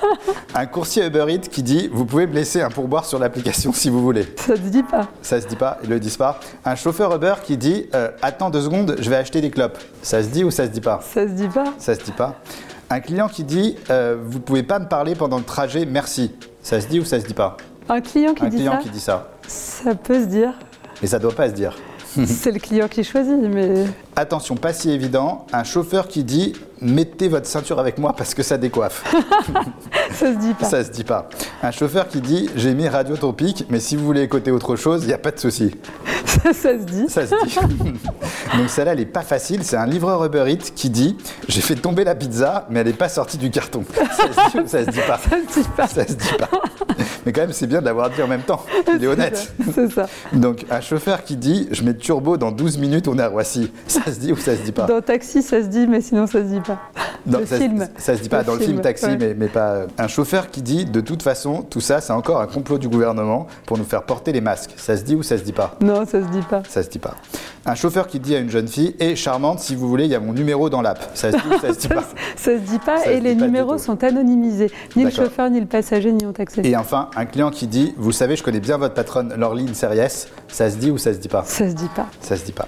Speaker 1: Un coursier Uber Eats qui dit Vous pouvez me laisser un pourboire sur l'application si vous voulez.
Speaker 11: Ça se dit pas.
Speaker 1: Ça se dit pas, ils le disent pas. Un chauffeur Uber qui dit euh, Attends deux secondes, je vais acheter des clopes. Ça se dit ou ça se dit pas
Speaker 11: Ça se dit pas.
Speaker 1: Ça se dit pas. Un client qui dit euh, Vous pouvez pas me parler pendant le trajet, merci. Ça se dit ou ça se dit pas
Speaker 11: Un client qui
Speaker 1: un
Speaker 11: dit
Speaker 1: client
Speaker 11: ça
Speaker 1: qui dit ça.
Speaker 11: Ça peut se dire.
Speaker 1: Mais ça doit pas se dire.
Speaker 11: C'est le client qui choisit, mais.
Speaker 1: Attention, pas si évident. Un chauffeur qui dit mettez votre ceinture avec moi parce que ça décoiffe.
Speaker 11: ça se dit pas.
Speaker 1: Ça se dit pas. Un chauffeur qui dit j'ai mis radio tropique, mais si vous voulez écouter autre chose, il n'y a pas de souci.
Speaker 11: Ça, se dit.
Speaker 1: Ça se dit. Donc celle-là, elle n'est pas facile. C'est un livreur Uber Eats qui dit j'ai fait tomber la pizza, mais elle n'est pas sortie du carton. Ça se dit ça se dit pas
Speaker 11: Ça se dit pas.
Speaker 1: Ça se dit pas. Mais quand même, c'est bien de l'avoir dit en même temps. Il est honnête.
Speaker 11: C'est ça.
Speaker 1: Donc un chauffeur qui dit je mets turbo dans 12 minutes, on est à Roissy. Ça se dit ou ça se dit pas
Speaker 11: Dans Taxi, ça se dit, mais sinon ça se dit pas.
Speaker 1: Dans
Speaker 11: le
Speaker 1: ça,
Speaker 11: film.
Speaker 1: Ça se dit pas
Speaker 11: Le
Speaker 1: dans le film
Speaker 11: film,
Speaker 1: Taxi,
Speaker 11: ouais.
Speaker 1: mais, mais pas. Un chauffeur qui dit de toute façon, tout ça, c'est encore un complot du gouvernement pour nous faire porter les masques. Ça se dit ou ça se dit pas?
Speaker 11: Non, ça se dit pas.
Speaker 1: Ça se dit pas. Un chauffeur qui dit à une jeune fille Hé, charmante, si vous voulez, il y a mon numéro dans l'app. Ça se dit ou ça se dit pas
Speaker 11: Ça se dit pas et les numéros sont anonymisés. Ni le chauffeur, ni le passager n'y ont accès.
Speaker 1: Et enfin, un client qui dit Vous savez, je connais bien votre patronne Laureline Series. Ça se dit ou ça se dit pas?
Speaker 11: Ça se dit pas.
Speaker 1: Ça se dit pas.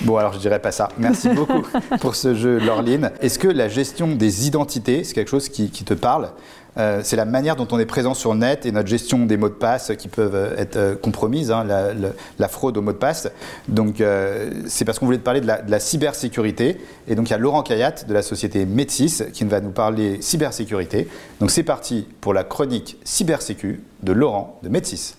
Speaker 1: Bon, alors je dirais pas ça. Merci beaucoup pour ce jeu, Laureline. Est-ce que la gestion des identités, c'est quelque chose qui te parle? Euh, c'est la manière dont on est présent sur net et notre gestion des mots de passe qui peuvent euh, être euh, compromises, hein, la, fraude aux mots de passe. Donc c'est parce qu'on voulait parler de la, cybersécurité. Et donc il y a Laurent Kayat de la société Metis qui va nous parler cybersécurité. Donc c'est parti pour la chronique cybersécu de Laurent de Metis.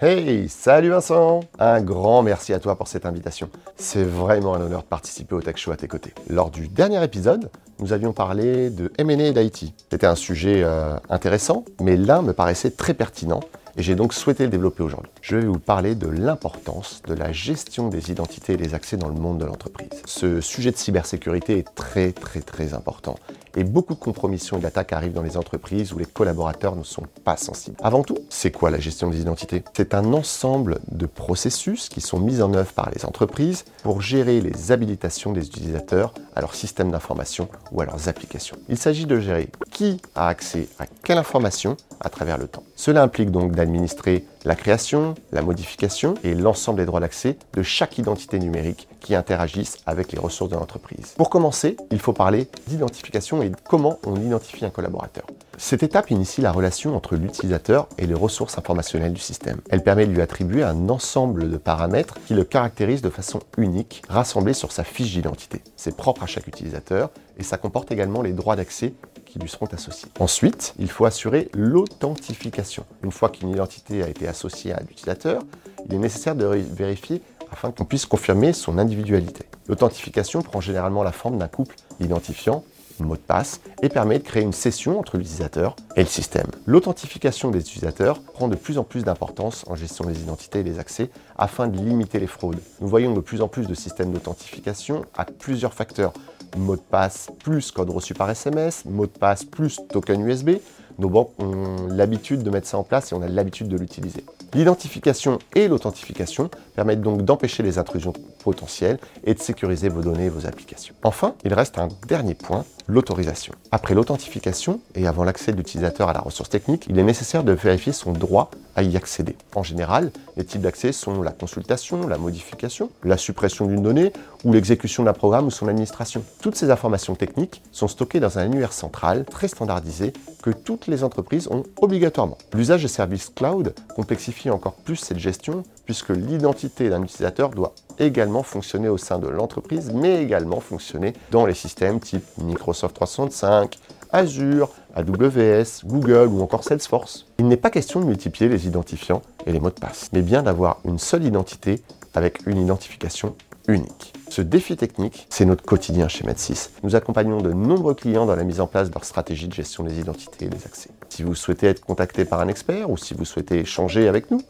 Speaker 17: Hey, salut Vincent Un grand merci à toi pour cette invitation. C'est vraiment un honneur de participer au Tech Show à tes côtés. Lors du dernier épisode, nous avions parlé de M&A et d'IT. C'était un sujet euh, intéressant, mais l'un me paraissait très pertinent et j'ai donc souhaité le développer aujourd'hui. Je vais vous parler de l'importance de la gestion des identités et des accès dans le monde de l'entreprise. Ce sujet de cybersécurité est très très très important et beaucoup de compromissions et d'attaques arrivent dans les entreprises où les collaborateurs ne sont pas sensibles. Avant tout, c'est quoi la gestion des identités? C'est un ensemble de processus qui sont mis en œuvre par les entreprises pour gérer les habilitations des utilisateurs à leur système d'information ou à leurs applications. Il s'agit de gérer qui a accès à quelle information à travers le temps. Cela implique donc d'administrer la création, la modification et l'ensemble des droits d'accès de chaque identité numérique qui interagissent avec les ressources de l'entreprise. Pour commencer, il faut parler d'identification et de comment on identifie un collaborateur. Cette étape initie la relation entre l'utilisateur et les ressources informationnelles du système. Elle permet de lui attribuer un ensemble de paramètres qui le caractérisent de façon unique, rassemblés sur sa fiche d'identité. C'est propre à chaque utilisateur et ça comporte également les droits d'accès qui lui seront associés. Ensuite, il faut assurer l'authentification. Une fois qu'une identité a été associée à l'utilisateur, il est nécessaire de vérifier afin qu'on puisse confirmer son individualité. L'authentification prend généralement la forme d'un couple identifiant mot de passe et permet de créer une session entre l'utilisateur et le système. L'authentification des utilisateurs prend de plus en plus d'importance en gestion des identités et des accès afin de limiter les fraudes. Nous voyons de plus en plus de systèmes d'authentification à plusieurs facteurs mot de passe plus code reçu par SMS, mot de passe plus token USB. Nos banques ont l'habitude de mettre ça en place et on a l'habitude de l'utiliser. L'identification et l'authentification permettent donc d'empêcher les intrusions potentielles et de sécuriser vos données et vos applications. Enfin, il reste un dernier point, l'autorisation. Après l'authentification et avant l'accès de l'utilisateur à la ressource technique, il est nécessaire de vérifier son droit à y accéder. En général, les types d'accès sont la consultation, la modification, la suppression d'une donnée ou l'exécution d'un programme ou son administration. Toutes ces informations techniques sont stockées dans un annuaire central très standardisé que toutes les entreprises ont obligatoirement. L'usage des services cloud complexifie encore plus cette gestion puisque l'identité d'un utilisateur doit également fonctionner au sein de l'entreprise, mais également fonctionner dans les systèmes type Microsoft 365, Azure, AWS, Google ou encore Salesforce. Il n'est pas question de multiplier les identifiants et les mots de passe, mais bien d'avoir une seule identité avec une identification unique. Ce défi technique, c'est notre quotidien chez Med6. Nous accompagnons de nombreux clients dans la mise en place de leur stratégie de gestion des identités et des accès. Si vous souhaitez être contacté par un expert ou si vous souhaitez échanger avec nous,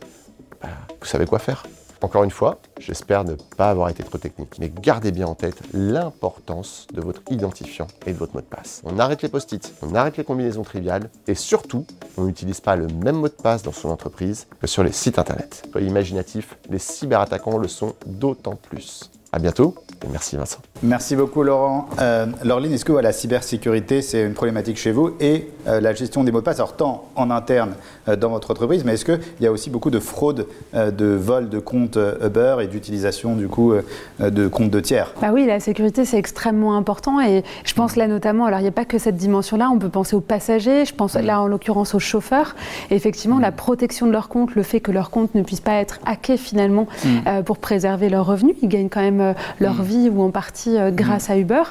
Speaker 17: bah, vous savez quoi faire. Encore une fois, j'espère ne pas avoir été trop technique, mais gardez bien en tête l'importance de votre identifiant et de votre mot de passe. On arrête les post-it, on arrête les combinaisons triviales et surtout, on n'utilise pas le même mot de passe dans son entreprise que sur les sites internet. Soyez imaginatifs, les cyberattaquants le sont d'autant plus. À bientôt merci Vincent.
Speaker 1: Merci beaucoup Laurent. Euh, Laureline, est-ce que la cybersécurité c'est une problématique chez vous et euh, la gestion des mots de passe, alors tant en interne euh, dans votre entreprise, mais est-ce qu'il y a aussi beaucoup de fraude, euh, de vol de comptes Uber et d'utilisation du coup de comptes de tiers?
Speaker 3: Bah oui, la sécurité c'est extrêmement important et je pense là notamment, alors il n'y a pas que cette dimension-là, on peut penser aux passagers, je pense là en l'occurrence aux chauffeurs. Et effectivement, la protection de leur compte, le fait que leur compte ne puisse pas être hacké finalement mm. pour préserver leurs revenus, ils gagnent quand même leur mm. vie ou en partie grâce mm. à Uber.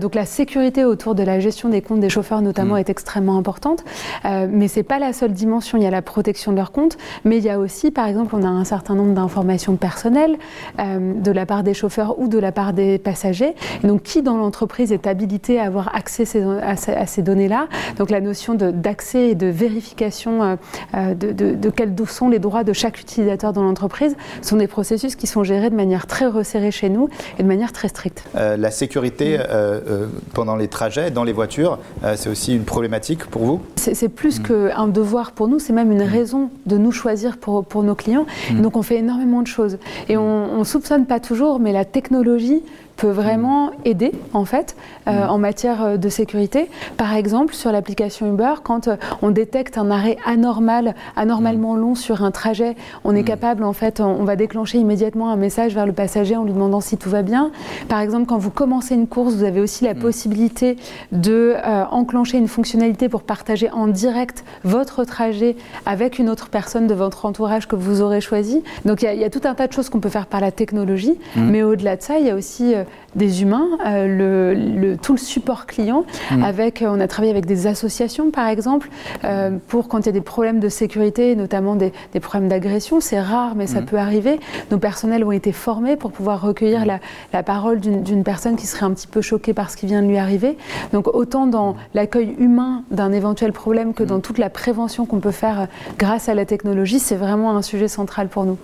Speaker 3: donc la sécurité autour de la gestion des comptes des chauffeurs notamment est extrêmement importante. mais c'est pas la seule dimension il y a la protection de leurs comptes, mais il y a aussi, par exemple, on a un certain nombre d'informations personnelles euh, de la part des chauffeurs ou de la part des passagers. donc, qui dans l'entreprise est habilité à avoir accès à ces, données-là? Donc, la notion d'accès et de vérification euh, euh, de, de, quels sont les droits de chaque utilisateur dans l'entreprise sont des processus qui sont gérés de manière très resserrée chez nous et manière très stricte.
Speaker 1: la sécurité pendant les trajets, dans les voitures, c'est aussi une problématique pour vous?
Speaker 3: C'est plus qu'un devoir pour nous, c'est même une raison de nous choisir pour, pour nos clients. donc on fait énormément de choses. Et on ne soupçonne pas toujours, mais la technologie peut vraiment aider en fait euh, mm. en matière euh, de sécurité. Par exemple, sur l'application Uber, quand euh, on détecte un arrêt anormal, anormalement mm. long sur un trajet, on est mm. capable en fait, on, va déclencher immédiatement un message vers le passager en lui demandant si tout va bien. Par exemple, quand vous commencez une course, vous avez aussi la possibilité de enclencher une fonctionnalité pour partager en direct votre trajet avec une autre personne de votre entourage que vous aurez choisi. Donc il y, a tout un tas de choses qu'on peut faire par la technologie, mais au-delà de ça, il y a aussi des humains, euh, le, tout le support client. Mm. Avec, euh, on a travaillé avec des associations, par exemple, euh, pour quand il y a des problèmes de sécurité, notamment des, problèmes d'agression. C'est rare, mais ça mm. peut arriver. Nos personnels ont été formés pour pouvoir recueillir la, la parole d'une personne qui serait un petit peu choquée par ce qui vient de lui arriver. Donc autant dans l'accueil humain d'un éventuel problème que dans toute la prévention qu'on peut faire grâce à la technologie, c'est vraiment un sujet central pour nous.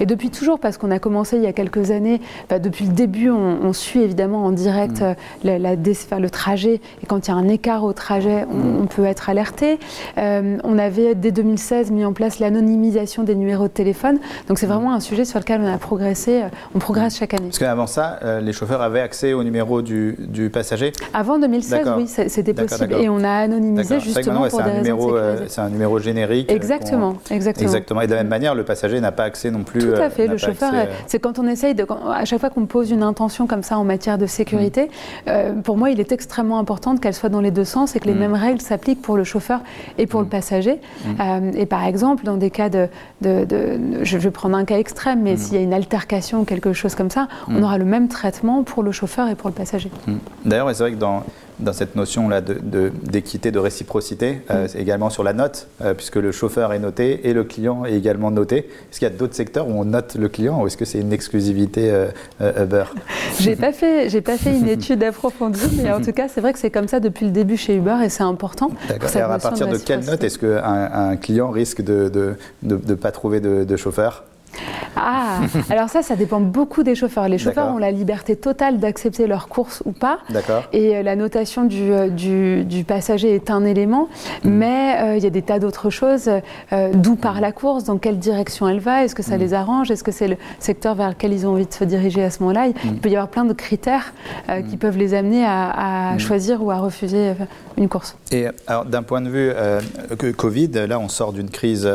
Speaker 3: Et depuis toujours, parce qu'on a commencé il y a quelques années, bah, depuis le début, on, on suit évidemment en direct mm. euh, la, le trajet. Et quand il y a un écart au trajet, on, mm. peut être alerté. Euh, on avait dès 2016 mis en place l'anonymisation des numéros de téléphone. Donc c'est mm. vraiment un sujet sur lequel on a progressé. Euh, on progresse chaque année.
Speaker 1: Parce qu'avant ça, les chauffeurs avaient accès au numéro du, passager
Speaker 3: Avant 2016, oui, c'était possible. Et on a anonymisé justement pour des numéro,
Speaker 1: C'est un numéro générique.
Speaker 3: Exactement, exactement.
Speaker 1: Exactement. Et de la même manière, le passager n'a pas accès non plus.
Speaker 3: Tout à fait. Le chauffeur, c'est quand on essaye de, à chaque fois qu'on pose une intention comme ça en matière de sécurité, euh, pour moi, il est extrêmement important qu'elle soit dans les deux sens et que les mm. mêmes règles s'appliquent pour le chauffeur et pour le mm. passager. Mm. Euh, et par exemple, dans des cas de, je vais prendre un cas extrême, mais s'il y a une altercation ou quelque chose comme ça, on aura le même traitement pour le chauffeur et pour le passager.
Speaker 1: D'ailleurs, c'est vrai que dans dans cette notion-là d'équité, de, de, réciprocité, euh, mm. également sur la note, euh, puisque le chauffeur est noté et le client est également noté. Est-ce qu'il y a d'autres secteurs où on note le client ou est-ce que c'est une exclusivité euh, Uber
Speaker 3: J'ai pas fait, j'ai pas fait une étude approfondie, mais en tout cas, c'est vrai que c'est comme ça depuis le début chez Uber et c'est important.
Speaker 1: D'accord. à partir de, quelle note est-ce qu'un un client risque de ne pas trouver de chauffeur?
Speaker 3: Ah, alors ça, ça dépend beaucoup des chauffeurs. Les chauffeurs ont la liberté totale d'accepter leur course ou pas. Et euh, la notation euh, du, du, passager est un élément, mm. mais euh, il y a des tas d'autres choses. D'où part la course Dans quelle direction elle va Est-ce que ça mm. les arrange Est-ce que c'est le secteur vers lequel ils ont envie de se diriger à ce moment-là il, mm. peut y avoir plein de critères qui peuvent les amener à, choisir ou à refuser une course.
Speaker 1: Et alors, d'un point de vue Covid, là, on sort d'une crise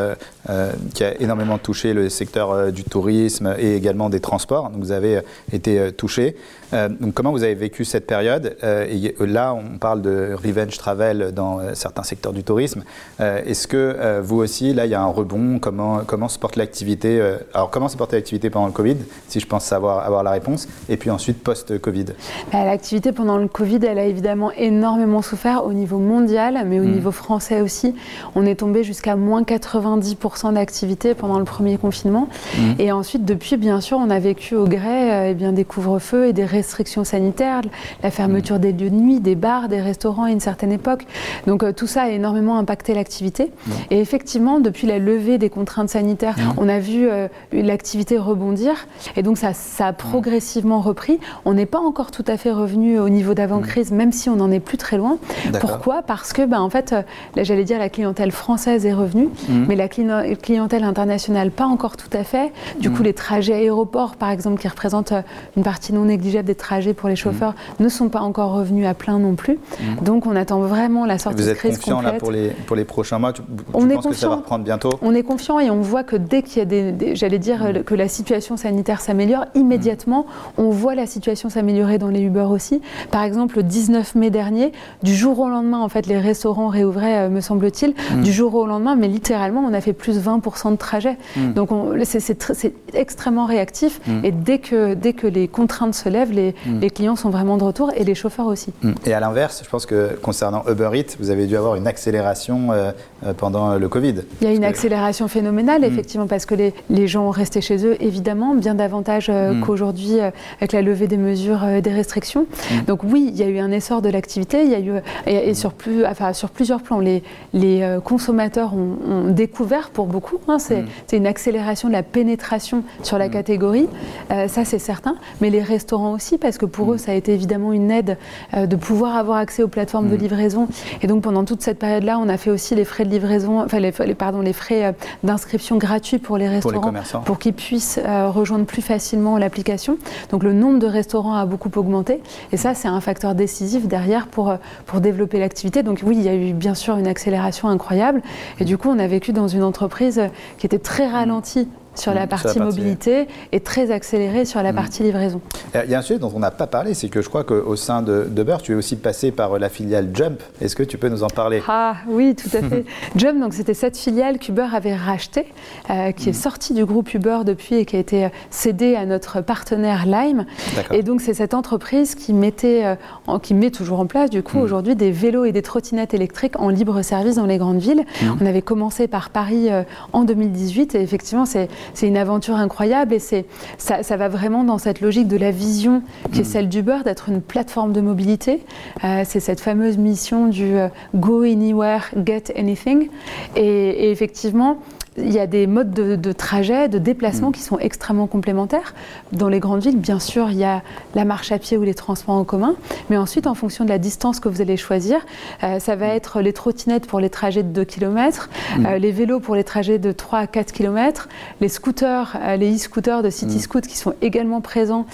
Speaker 1: qui a énormément touché le secteur du tourisme et également des transports. Vous avez euh, été euh, touché. Euh, donc comment vous avez vécu cette période? Et Là, on parle de revenge travel dans certains secteurs du tourisme. Est-ce que vous aussi, là, il y a un rebond? Comment, comment se porte l'activité Alors, comment se porte l'activité pendant le Covid Si je pense savoir avoir la réponse. Et puis ensuite, post-Covid?
Speaker 3: Bah, L'activité pendant le Covid, elle a évidemment énormément souffert au niveau mondial, mais au hmm. niveau français aussi. On est tombé jusqu'à moins 90% d'activité pendant le premier confinement. Hmm. Et ensuite, depuis, bien sûr, on a vécu au gré euh, eh bien, des couvre-feux et des restrictions sanitaires, la fermeture des lieux de nuit, des bars, des restaurants à une certaine époque. Donc euh, tout ça a énormément impacté l'activité. Et effectivement, depuis la levée des contraintes sanitaires, on a vu euh, l'activité rebondir. Et donc ça, ça a progressivement repris. On n'est pas encore tout à fait revenu au niveau d'avant-crise, même si on n'en est plus très loin. Pourquoi? Parce que, ben, en fait, là, j'allais dire, la clientèle française est revenue, mais la clientèle internationale, pas encore tout à fait. Du coup, mm. les trajets aéroports, par exemple, qui représentent euh, une partie non négligeable des trajets pour les chauffeurs, ne sont pas encore revenus à plein non plus. Mm. Donc, on attend vraiment la sortie de crise
Speaker 1: confiant
Speaker 3: complète.
Speaker 1: là pour les pour les prochains mois? Tu, on est penses que ça va reprendre bientôt?
Speaker 3: On est confiant et on voit que dès qu'il y a des, j'allais dire que la situation sanitaire s'améliore immédiatement, on voit la situation s'améliorer dans les Uber aussi. Par exemple, le 19 mai dernier, du jour au lendemain, en fait, les restaurants réouvraient, euh, me semble-t-il, du jour au lendemain, mais littéralement, on a fait plus 20% de trajets. Donc, c'est c'est extrêmement réactif et dès que, dès que les contraintes se lèvent, les, mm. les, clients sont vraiment de retour et les chauffeurs aussi.
Speaker 1: Mm. Et à l'inverse, je pense que concernant Uber Eats, vous avez dû avoir une accélération euh, euh, pendant le Covid.
Speaker 3: Il y a une accélération phénoménale, effectivement, parce que les, les, gens ont resté chez eux, évidemment, bien davantage euh, qu'aujourd'hui avec la levée des mesures des restrictions. Donc oui, il y a eu un essor de l'activité, il y a eu, et, sur, plus, enfin, sur plusieurs plans, les, les consommateurs ont, découvert pour beaucoup, hein, c'est une accélération de la pénétration sur la mm. catégorie, ça c'est certain, mais les restaurants aussi, parce que pour mm. eux, ça a été évidemment une aide euh, de pouvoir avoir accès aux plateformes de mm. livraison. Et donc pendant toute cette période-là, on a fait aussi les frais de livraison, enfin les, pardon, les frais d'inscription gratuits pour les restaurants, pour, qu'ils puissent rejoindre plus facilement l'application. Donc le nombre de restaurants a beaucoup augmenté, et ça c'est un facteur décisif derrière pour, pour développer l'activité. Donc oui, il y a eu bien sûr une accélération incroyable, et du coup on a vécu dans une entreprise qui était très ralentie sur la partie mobilité et très accéléré sur la mm. partie livraison.
Speaker 1: Euh, il y a un sujet dont on n'a pas parlé, c'est que je crois qu'au sein de tu es aussi passé par euh, la filiale Jump. Est-ce que tu peux nous en parler?
Speaker 3: Ah oui, tout à fait. Jump, donc c'était cette filiale qu'Uber avait rachetée, euh, qui est mm. sortie du groupe Uber depuis et qui a été cédée à notre partenaire Lime. Et donc c'est cette entreprise qui mettait, qui met toujours en place du coup mm. aujourd'hui des vélos et des trottinettes électriques en libre service dans les grandes villes. On avait commencé par Paris en 2018 et effectivement c'est c'est une aventure incroyable et c'est, ça, va vraiment dans cette logique de la vision qui est mm. celle d'Uber, d'être une plateforme de mobilité. Euh, c'est cette fameuse mission du euh, Go Anywhere, Get Anything. et effectivement, il y a des modes de, trajet, de déplacement mm. qui sont extrêmement complémentaires. Dans les grandes villes, bien sûr, il y a la marche à pied ou les transports en commun, mais ensuite, en fonction de la distance que vous allez choisir, euh, ça va être les trottinettes pour les trajets de 2 km, mm. euh, les vélos pour les trajets de 3 à 4 km, les scooters, euh, les e-scooters de City mm. qui sont également présents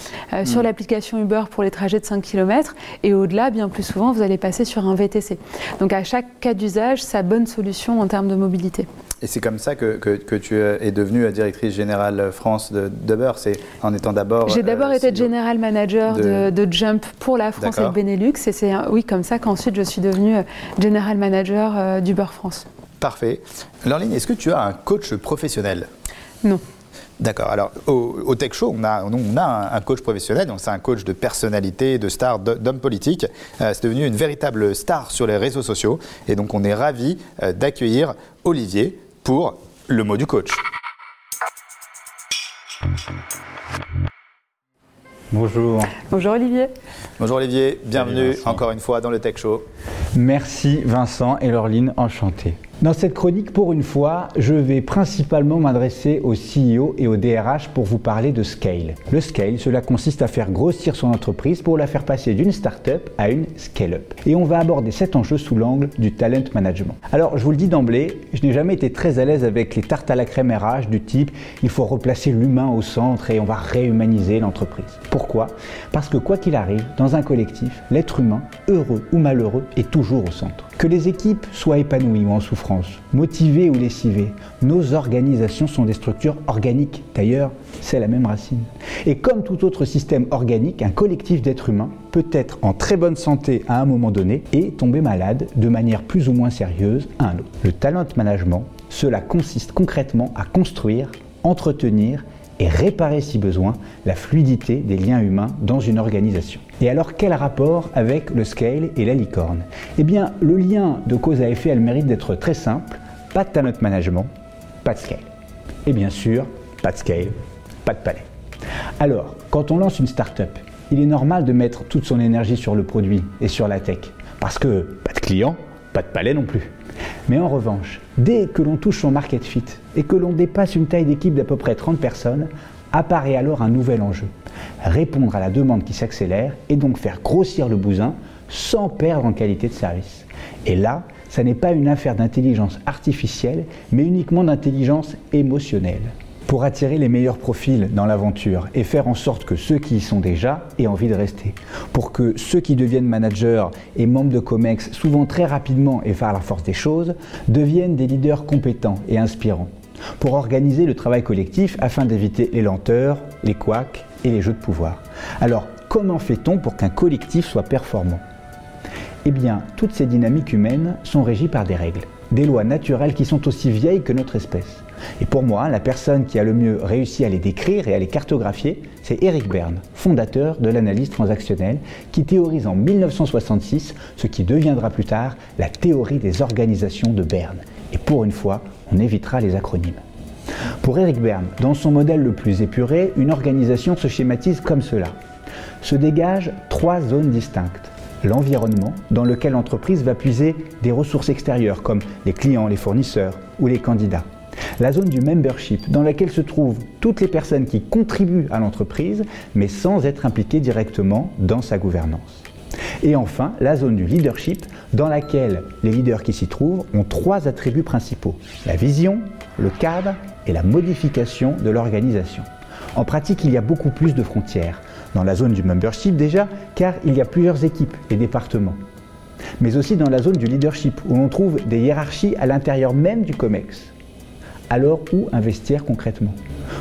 Speaker 3: sur l'application Uber pour les trajets de 5 km, et au-delà, bien plus souvent, vous allez passer sur un VTC. Donc à chaque cas d'usage, sa bonne solution en termes de mobilité.
Speaker 1: Et c'est comme ça que, que, tu es devenue directrice générale France d'Uber, c'est en étant d'abord...
Speaker 3: J'ai d'abord euh, été général manager de... Jump pour la France et le Benelux, et c'est oui comme ça qu'ensuite je suis devenue général manager euh, d'Uber France.
Speaker 1: Parfait. Lorline, est-ce que tu as un coach professionnel?
Speaker 3: Non.
Speaker 1: D'accord. Alors, au, Tech Show, on a, on a un, coach professionnel, donc c'est un coach de personnalité, de star, d'homme politique. Euh, c'est devenu une véritable star sur les réseaux sociaux. Et donc, on est ravi d'accueillir Olivier, pour le mot du coach.
Speaker 18: Bonjour.
Speaker 3: Bonjour Olivier.
Speaker 1: Bonjour Olivier, bienvenue encore une fois dans le Tech Show.
Speaker 18: Merci Vincent et Laureline, enchanté. Dans cette chronique, pour une fois, je vais principalement m'adresser au CEO et au DRH pour vous parler de scale. Le scale, cela consiste à faire grossir son entreprise pour la faire passer d'une start-up à une scale-up. Et on va aborder cet enjeu sous l'angle du talent management. Alors, je vous le dis d'emblée, je n'ai jamais été très à l'aise avec les tartes à la crème RH du type il faut replacer l'humain au centre et on va réhumaniser l'entreprise. Pourquoi? Parce que quoi qu'il arrive, dans un collectif, l'être humain, heureux ou malheureux, est toujours au centre. Que les équipes soient épanouies ou en souffrance, motivées ou lessivées, nos organisations sont des structures organiques. D'ailleurs, c'est la même racine. Et comme tout autre système organique, un collectif d'êtres humains peut être en très bonne santé à un moment donné et tomber malade de manière plus ou moins sérieuse à un autre. Le talent management, cela consiste concrètement à construire, entretenir et réparer si besoin la fluidité des liens humains dans une organisation. Et alors quel rapport avec le scale et la licorne? Eh bien le lien de cause à effet a le mérite d'être très simple, pas de talent management, pas de scale. Et bien sûr, pas de scale, pas de palais. Alors, quand on lance une start-up, il est normal de mettre toute son énergie sur le produit et sur la tech. Parce que pas de clients, pas de palais non plus. Mais en revanche, dès que l'on touche son market fit et que l'on dépasse une taille d'équipe d'à peu près 30 personnes, apparaît alors un nouvel enjeu. Répondre à la demande qui s'accélère et donc faire grossir le bousin sans perdre en qualité de service. Et là, ça n'est pas une affaire d'intelligence artificielle, mais uniquement d'intelligence émotionnelle pour attirer les meilleurs profils dans l'aventure et faire en sorte que ceux qui y sont déjà aient envie de rester. Pour que ceux qui deviennent managers et membres de COMEX, souvent très rapidement et par la force des choses, deviennent des leaders compétents et inspirants. Pour organiser le travail collectif afin d'éviter les lenteurs, les couacs et les jeux de pouvoir. Alors, comment fait-on pour qu'un collectif soit performant? Eh bien, toutes ces dynamiques humaines sont régies par des règles, des lois naturelles qui sont aussi vieilles que notre espèce. Et pour moi, la personne qui a le mieux réussi à les décrire et à les cartographier, c'est Eric Berne, fondateur de l'analyse transactionnelle, qui théorise en 1966 ce qui deviendra plus tard la théorie des organisations de Berne. Et pour une fois, on évitera les acronymes. Pour Eric Berne, dans son modèle le plus épuré, une organisation se schématise comme cela. Se dégagent trois zones distinctes. L'environnement, dans lequel l'entreprise va puiser des ressources extérieures comme les clients, les fournisseurs ou les candidats La zone du membership, dans laquelle se trouvent toutes les personnes qui contribuent à l'entreprise, mais sans être impliquées directement dans sa gouvernance. Et enfin, la zone du leadership, dans laquelle les leaders qui s'y trouvent ont trois attributs principaux. La vision, le cadre et la modification de l'organisation. En pratique, il y a beaucoup plus de frontières. Dans la zone du membership déjà, car il y a plusieurs équipes et départements. Mais aussi dans la zone du leadership, où l'on trouve des hiérarchies à l'intérieur même du COMEX. Alors où investir concrètement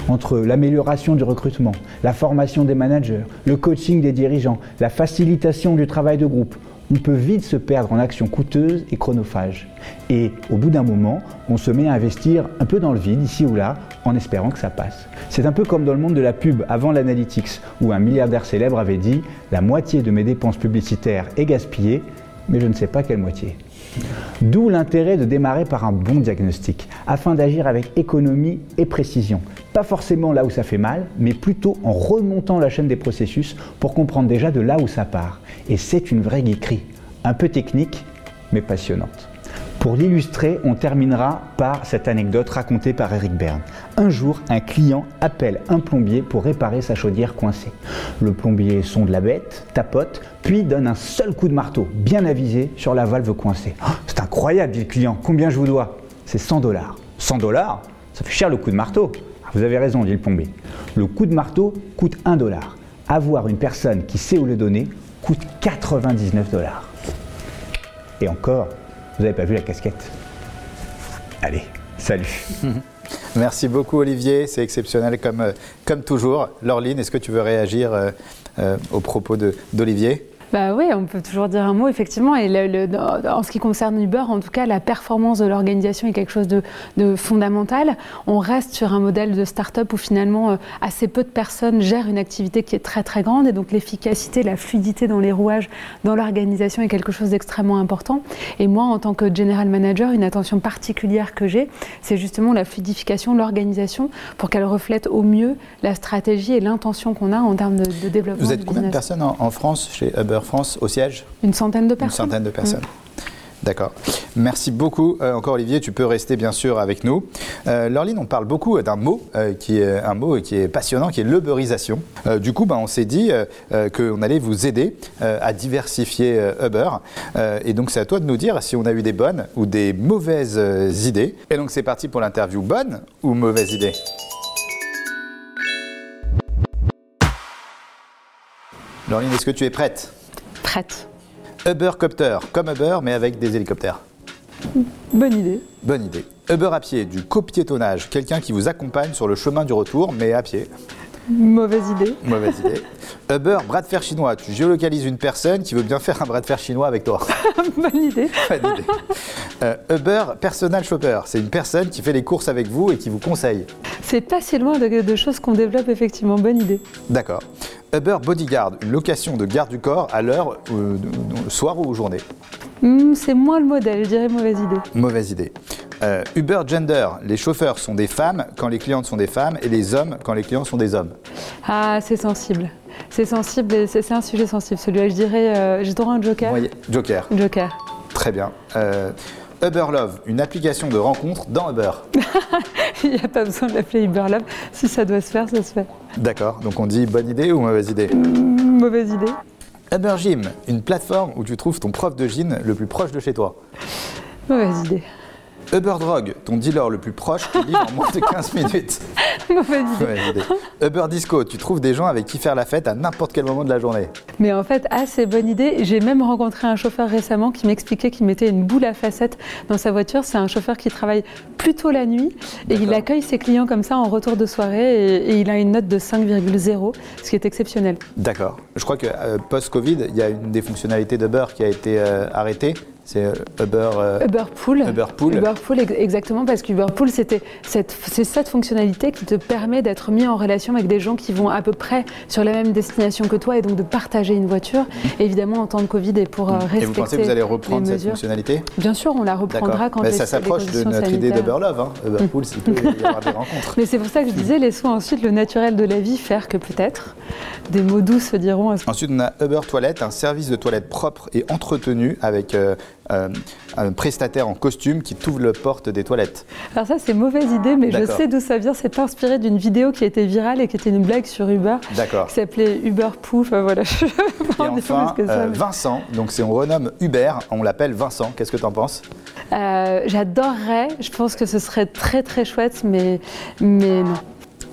Speaker 18: Entre l'amélioration du recrutement, la formation des managers, le coaching des dirigeants, la facilitation du travail de groupe, on peut vite se perdre en actions coûteuses et chronophages. Et au bout d'un moment, on se met à investir un peu dans le vide, ici ou là, en espérant que ça passe. C'est un peu comme dans le monde de la pub avant l'analytics, où un milliardaire célèbre avait dit La moitié de mes dépenses publicitaires est gaspillée, mais je ne sais pas quelle moitié. D'où l'intérêt de démarrer par un bon diagnostic, afin d'agir avec économie et précision. Pas forcément là où ça fait mal, mais plutôt en remontant la chaîne des processus pour comprendre déjà de là où ça part. Et c'est une vraie geekerie, un peu technique, mais passionnante. Pour l'illustrer, on terminera par cette anecdote racontée par Eric Berne. Un jour, un client appelle un plombier pour réparer sa chaudière coincée. Le plombier sonde la bête, tapote, puis donne un seul coup de marteau, bien avisé, sur la valve coincée. Oh, c'est incroyable, dit le client. Combien je vous dois? C'est 100 dollars. 100 dollars? Ça fait cher le coup de marteau. Ah, vous avez raison, dit le plombier. Le coup de marteau coûte 1 dollar. Avoir une personne qui sait où le donner coûte 99 dollars. Et encore, vous n'avez pas vu la casquette? Allez, salut.
Speaker 1: Merci beaucoup Olivier, c'est exceptionnel comme, euh, toujours. Laureline, est-ce que tu veux réagir euh, euh, aux propos d'Olivier?
Speaker 3: Bah oui, on peut toujours dire un mot, effectivement. Et en ce qui concerne Uber, en tout cas, la performance de l'organisation est quelque chose de, fondamental. On reste sur un modèle de start-up où finalement euh, assez peu de personnes gèrent une activité qui est très très grande. Et donc l'efficacité, la fluidité dans les rouages, dans l'organisation est quelque chose d'extrêmement important. Et moi, en tant que general manager, une attention particulière que j'ai, c'est justement la fluidification, l'organisation, pour qu'elle reflète au mieux la stratégie et l'intention qu'on a en termes de, développement.
Speaker 1: Vous êtes combien de personnes en France chez Uber? France au siège
Speaker 3: Une centaine de personnes.
Speaker 1: Une centaine de personnes. D'accord. Merci beaucoup. Euh, encore Olivier, tu peux rester bien sûr avec nous. Euh, Laureline, on parle beaucoup d'un mot euh, qui est un mot qui est passionnant, qui est l'uberisation. Euh, du coup, ben, on s'est dit qu'on allait vous aider à diversifier Uber. et donc, c'est à toi de nous dire si on a eu des bonnes ou des mauvaises idées. Et donc, c'est parti pour l'interview. Bonne ou mauvaise idée? Laureline, est-ce que tu es prête?
Speaker 3: Prête.
Speaker 1: Ubercopter, comme Uber, mais avec des hélicoptères.
Speaker 3: Bonne idée.
Speaker 1: Bonne idée. Uber à pied, du copiétonnage, quelqu'un qui vous accompagne sur le chemin du retour, mais à pied.
Speaker 3: Mauvaise idée.
Speaker 1: Mauvaise idée. Uber, bras de fer chinois. Tu géolocalises une personne qui veut bien faire un bras de fer chinois avec toi.
Speaker 3: Bonne idée.
Speaker 1: Bonne idée. Euh, Uber, personal shopper. C'est une personne qui fait les courses avec vous et qui vous conseille.
Speaker 3: C'est pas si loin de, de choses qu'on développe effectivement. Bonne idée.
Speaker 1: D'accord. Uber Bodyguard, une location de garde du corps à l'heure, euh, soir ou journée
Speaker 3: hmm, C'est moins le modèle, je dirais mauvaise idée.
Speaker 1: Mauvaise idée. Euh, Uber Gender, les chauffeurs sont des femmes quand les clientes sont des femmes et les hommes quand les clients sont des hommes.
Speaker 3: Ah, c'est sensible. C'est sensible, c'est un sujet sensible celui-là. Je dirais, euh, j'ai droit à un joker.
Speaker 1: Joker.
Speaker 3: Joker.
Speaker 1: Très bien. Uber Love, une application de rencontre dans Uber.
Speaker 3: Il n'y a pas besoin de l'appeler Uber Love. Si ça doit se faire, ça se fait.
Speaker 1: D'accord. Donc on dit bonne idée ou mauvaise idée?
Speaker 3: Mmh, Mauvaise idée.
Speaker 1: Uber Gym, une plateforme où tu trouves ton prof de gym le plus proche de chez toi.
Speaker 3: Mauvaise idée.
Speaker 1: Uber Drug, ton dealer le plus proche te livre en moins de 15 minutes.
Speaker 3: Mauvaise idée.
Speaker 1: Uber Disco, tu trouves des gens avec qui faire la fête à n'importe quel moment de la journée.
Speaker 3: Mais en fait, c'est bonne idée. J'ai même rencontré un chauffeur récemment qui m'expliquait qu'il mettait une boule à facettes dans sa voiture. C'est un chauffeur qui travaille plutôt la nuit et il accueille ses clients comme ça en retour de soirée et, il a une note de 5,0, ce qui est exceptionnel.
Speaker 1: D'accord. Je crois que euh, post-Covid, il y a une des fonctionnalités d'Uber qui a été euh, arrêtée c'est euh, Uber,
Speaker 3: euh, Uber Pool.
Speaker 1: Uber Pool.
Speaker 3: Uber Pool, exactement, parce qu'Uber Pool, c'était cette, c'est cette fonctionnalité qui te permet d'être mis en relation avec des gens qui vont à peu près sur la même destination que toi et donc de partager une voiture. Évidemment, en temps de Covid et pour respecter.
Speaker 1: Euh, et vous pensez que vous allez reprendre cette fonctionnalité?
Speaker 3: Bien sûr, on la reprendra quand
Speaker 1: Mais ça s'approche de notre idée d'Uber Love. Hein. Uber Pool, s'il peut y avoir des rencontres.
Speaker 3: Mais c'est pour ça que je disais, laissons ensuite le naturel de la vie faire que peut-être des mots doux se diront.
Speaker 1: Ensuite, on a Uber Toilette, un service de toilette propre et entretenu avec un prestataire en costume qui t'ouvre la porte des toilettes.
Speaker 3: Alors ça, c'est mauvaise idée, mais je sais d'où ça vient. C'est inspiré d'une vidéo qui a été virale et qui était une blague sur Uber.
Speaker 1: D'accord.
Speaker 3: Qui s'appelait Uber Pouf. voilà.
Speaker 1: et enfin, Vincent. Donc si on renomme Uber, on l'appelle Vincent. Qu'est-ce que tu en penses
Speaker 3: J'adorerais. Je pense que ce serait très très chouette, mais, mais non.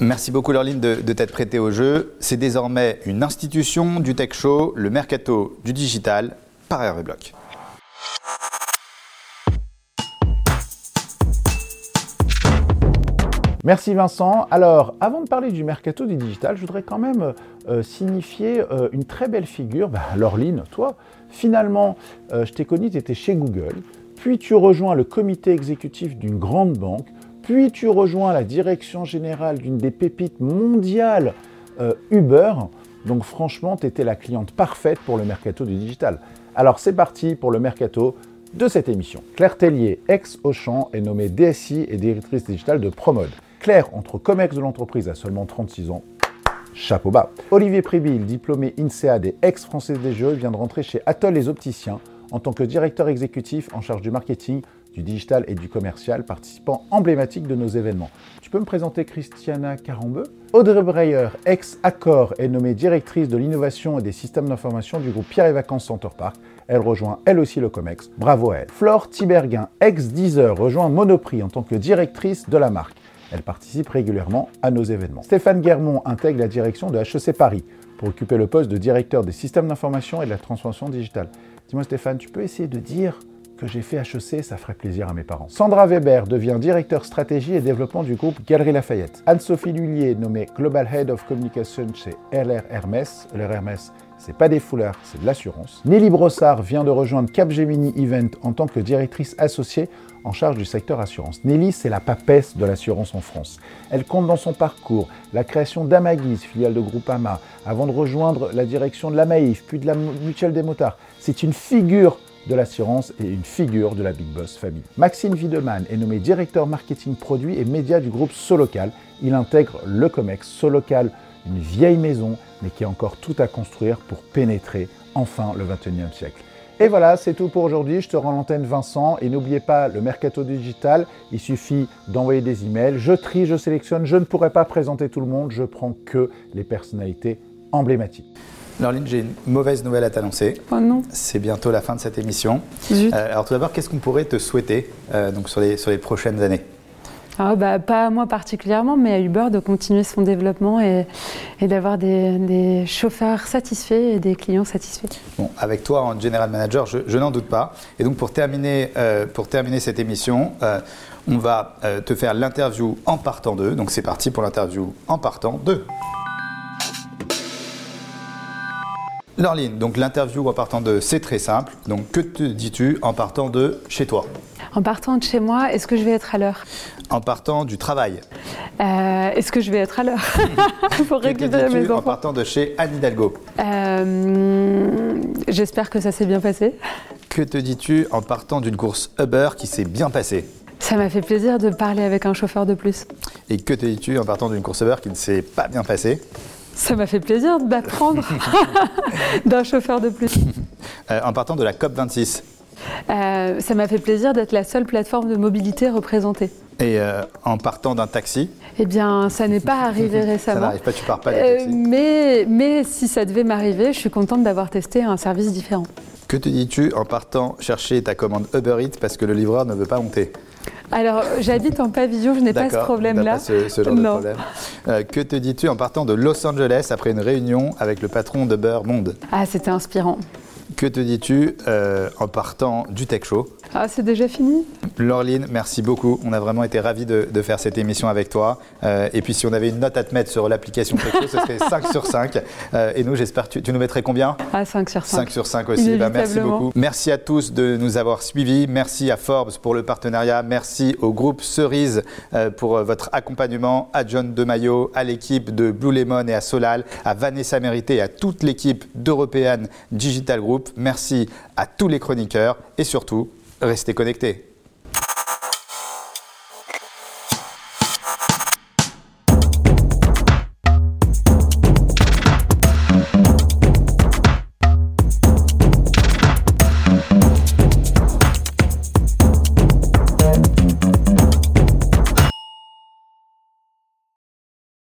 Speaker 1: Merci beaucoup Lorline de, de t'être prêtée au jeu. C'est désormais une institution du tech show, le mercato du digital par Hervé Bloch.
Speaker 19: Merci Vincent. Alors, avant de parler du mercato du digital, je voudrais quand même euh, signifier euh, une très belle figure. Bah, toi, finalement, euh, je t'ai connu, tu étais chez Google, puis tu rejoins le comité exécutif d'une grande banque, puis tu rejoins la direction générale d'une des pépites mondiales Uber. Donc franchement, tu étais la cliente parfaite pour le mercato du digital. Alors c'est parti pour le mercato de cette émission. Claire Tellier, ex-Auchan, est nommée DSI et directrice digitale de Promode. Claire, entre COMEX de l'entreprise à seulement 36 ans, chapeau bas. Olivier Prébil, diplômé INSEAD et ex-français des jeux, vient de rentrer chez Atoll les opticiens en tant que directeur exécutif en charge du marketing, du digital et du commercial, participant emblématique de nos événements. Tu peux me présenter Christiana Carambeu Audrey Breyer, ex-Accor, est nommée directrice de l'innovation et des systèmes d'information du groupe Pierre et Vacances Center Park. Elle rejoint elle aussi le COMEX. Bravo à elle. Flore Tiberguin, ex-Deezer, rejoint Monoprix en tant que directrice de la marque. Elle participe régulièrement à nos événements. Stéphane Guermont intègre la direction de HEC Paris pour occuper le poste de directeur des systèmes d'information et de la transformation digitale. Dis-moi Stéphane, tu peux essayer de dire que j'ai fait HEC, ça ferait plaisir à mes parents. Sandra Weber devient directeur stratégie et développement du groupe Galerie Lafayette. Anne-Sophie Lullier, nommée Global Head of Communication chez LR Hermès. LR Hermès, c'est pas des foulards, c'est de l'assurance. Nelly Brossard vient de rejoindre Capgemini Event en tant que directrice associée en charge du secteur assurance. Nelly, c'est la papesse de l'assurance en France. Elle compte dans son parcours la création d'Amaguise, filiale de Groupama, avant de rejoindre la direction de la Maïf, puis de la Mutuelle des Motards. C'est une figure de l'assurance et une figure de la Big Boss famille. Maxime Wiedemann est nommé directeur marketing produit et média du groupe Solocal. Il intègre le COMEX Solocal, une vieille maison, mais qui a encore tout à construire pour pénétrer enfin le 21e siècle. Et voilà, c'est tout pour aujourd'hui. Je te rends l'antenne Vincent et n'oubliez pas le mercato digital. Il suffit d'envoyer des emails. Je trie, je sélectionne. Je ne pourrai pas présenter tout le monde. Je prends que les personnalités emblématiques.
Speaker 1: Laureline, j'ai une mauvaise nouvelle à t'annoncer.
Speaker 3: Oh non.
Speaker 1: C'est bientôt la fin de cette émission. Euh, alors tout d'abord, qu'est-ce qu'on pourrait te souhaiter euh, donc sur, les, sur les prochaines années?
Speaker 3: Ah, bah, Pas à moi particulièrement, mais à Uber de continuer son développement et, d'avoir des, chauffeurs satisfaits et des clients satisfaits.
Speaker 1: Bon, avec toi en General Manager, je, n'en doute pas. Et donc pour terminer, euh, pour terminer cette émission, on va te faire l'interview en partant d'eux. Donc c'est parti pour l'interview en partant d'eux. Lorline, donc l'interview en partant de c'est très simple. Donc que te dis-tu en partant de chez toi?
Speaker 3: En partant de chez moi, est-ce que je vais être à l'heure?
Speaker 1: En partant du travail
Speaker 3: euh, Est-ce que je vais être à l'heure pour récupérer mes enfants? En
Speaker 1: partant de chez Anne Hidalgo?
Speaker 3: Euh, J'espère que ça s'est bien passé.
Speaker 1: Que te dis-tu en partant d'une course Uber qui s'est bien passée?
Speaker 3: Ça m'a fait plaisir de parler avec un chauffeur de plus.
Speaker 1: Et que te dis-tu en partant d'une course Uber qui ne s'est pas bien passée?
Speaker 3: Ça m'a fait plaisir d'apprendre d'un chauffeur de plus.
Speaker 1: Euh, en partant de la COP26
Speaker 3: euh, Ça m'a fait plaisir d'être la seule plateforme de mobilité représentée.
Speaker 1: Et euh, en partant d'un taxi
Speaker 3: Eh bien, ça n'est pas arrivé récemment.
Speaker 1: ça n'arrive pas, tu pars pas taxi.
Speaker 3: mais, mais si ça devait m'arriver, je suis contente d'avoir testé un service différent.
Speaker 1: Que te dis-tu en partant chercher ta commande Uber Eats parce que le livreur ne veut pas monter?
Speaker 3: Alors, j'habite en pavillon, je n'ai pas ce problème-là.
Speaker 1: Ce, ce genre de problème. Euh, que te dis-tu en partant de Los Angeles après une réunion avec le patron de Beurre Monde?
Speaker 3: Ah, c'était inspirant.
Speaker 1: Que te dis-tu euh, en partant du Tech Show?
Speaker 3: Ah, c'est déjà fini
Speaker 1: Laureline, merci beaucoup. On a vraiment été ravis de, faire cette émission avec toi. Euh, et puis, si on avait une note à te mettre sur l'application Show, ce serait 5 sur 5. Euh, et nous, j'espère, tu, tu nous mettrais combien?
Speaker 3: Ah, 5 sur 5.
Speaker 1: 5 sur 5 aussi. Bah, merci beaucoup. Merci à tous de nous avoir suivis. Merci à Forbes pour le partenariat. Merci au groupe Cerise pour votre accompagnement. À John DeMayo, à l'équipe de Blue Lemon et à Solal, à Vanessa Mérité et à toute l'équipe d'European Digital Group. Merci à tous les chroniqueurs et surtout, restez connectés.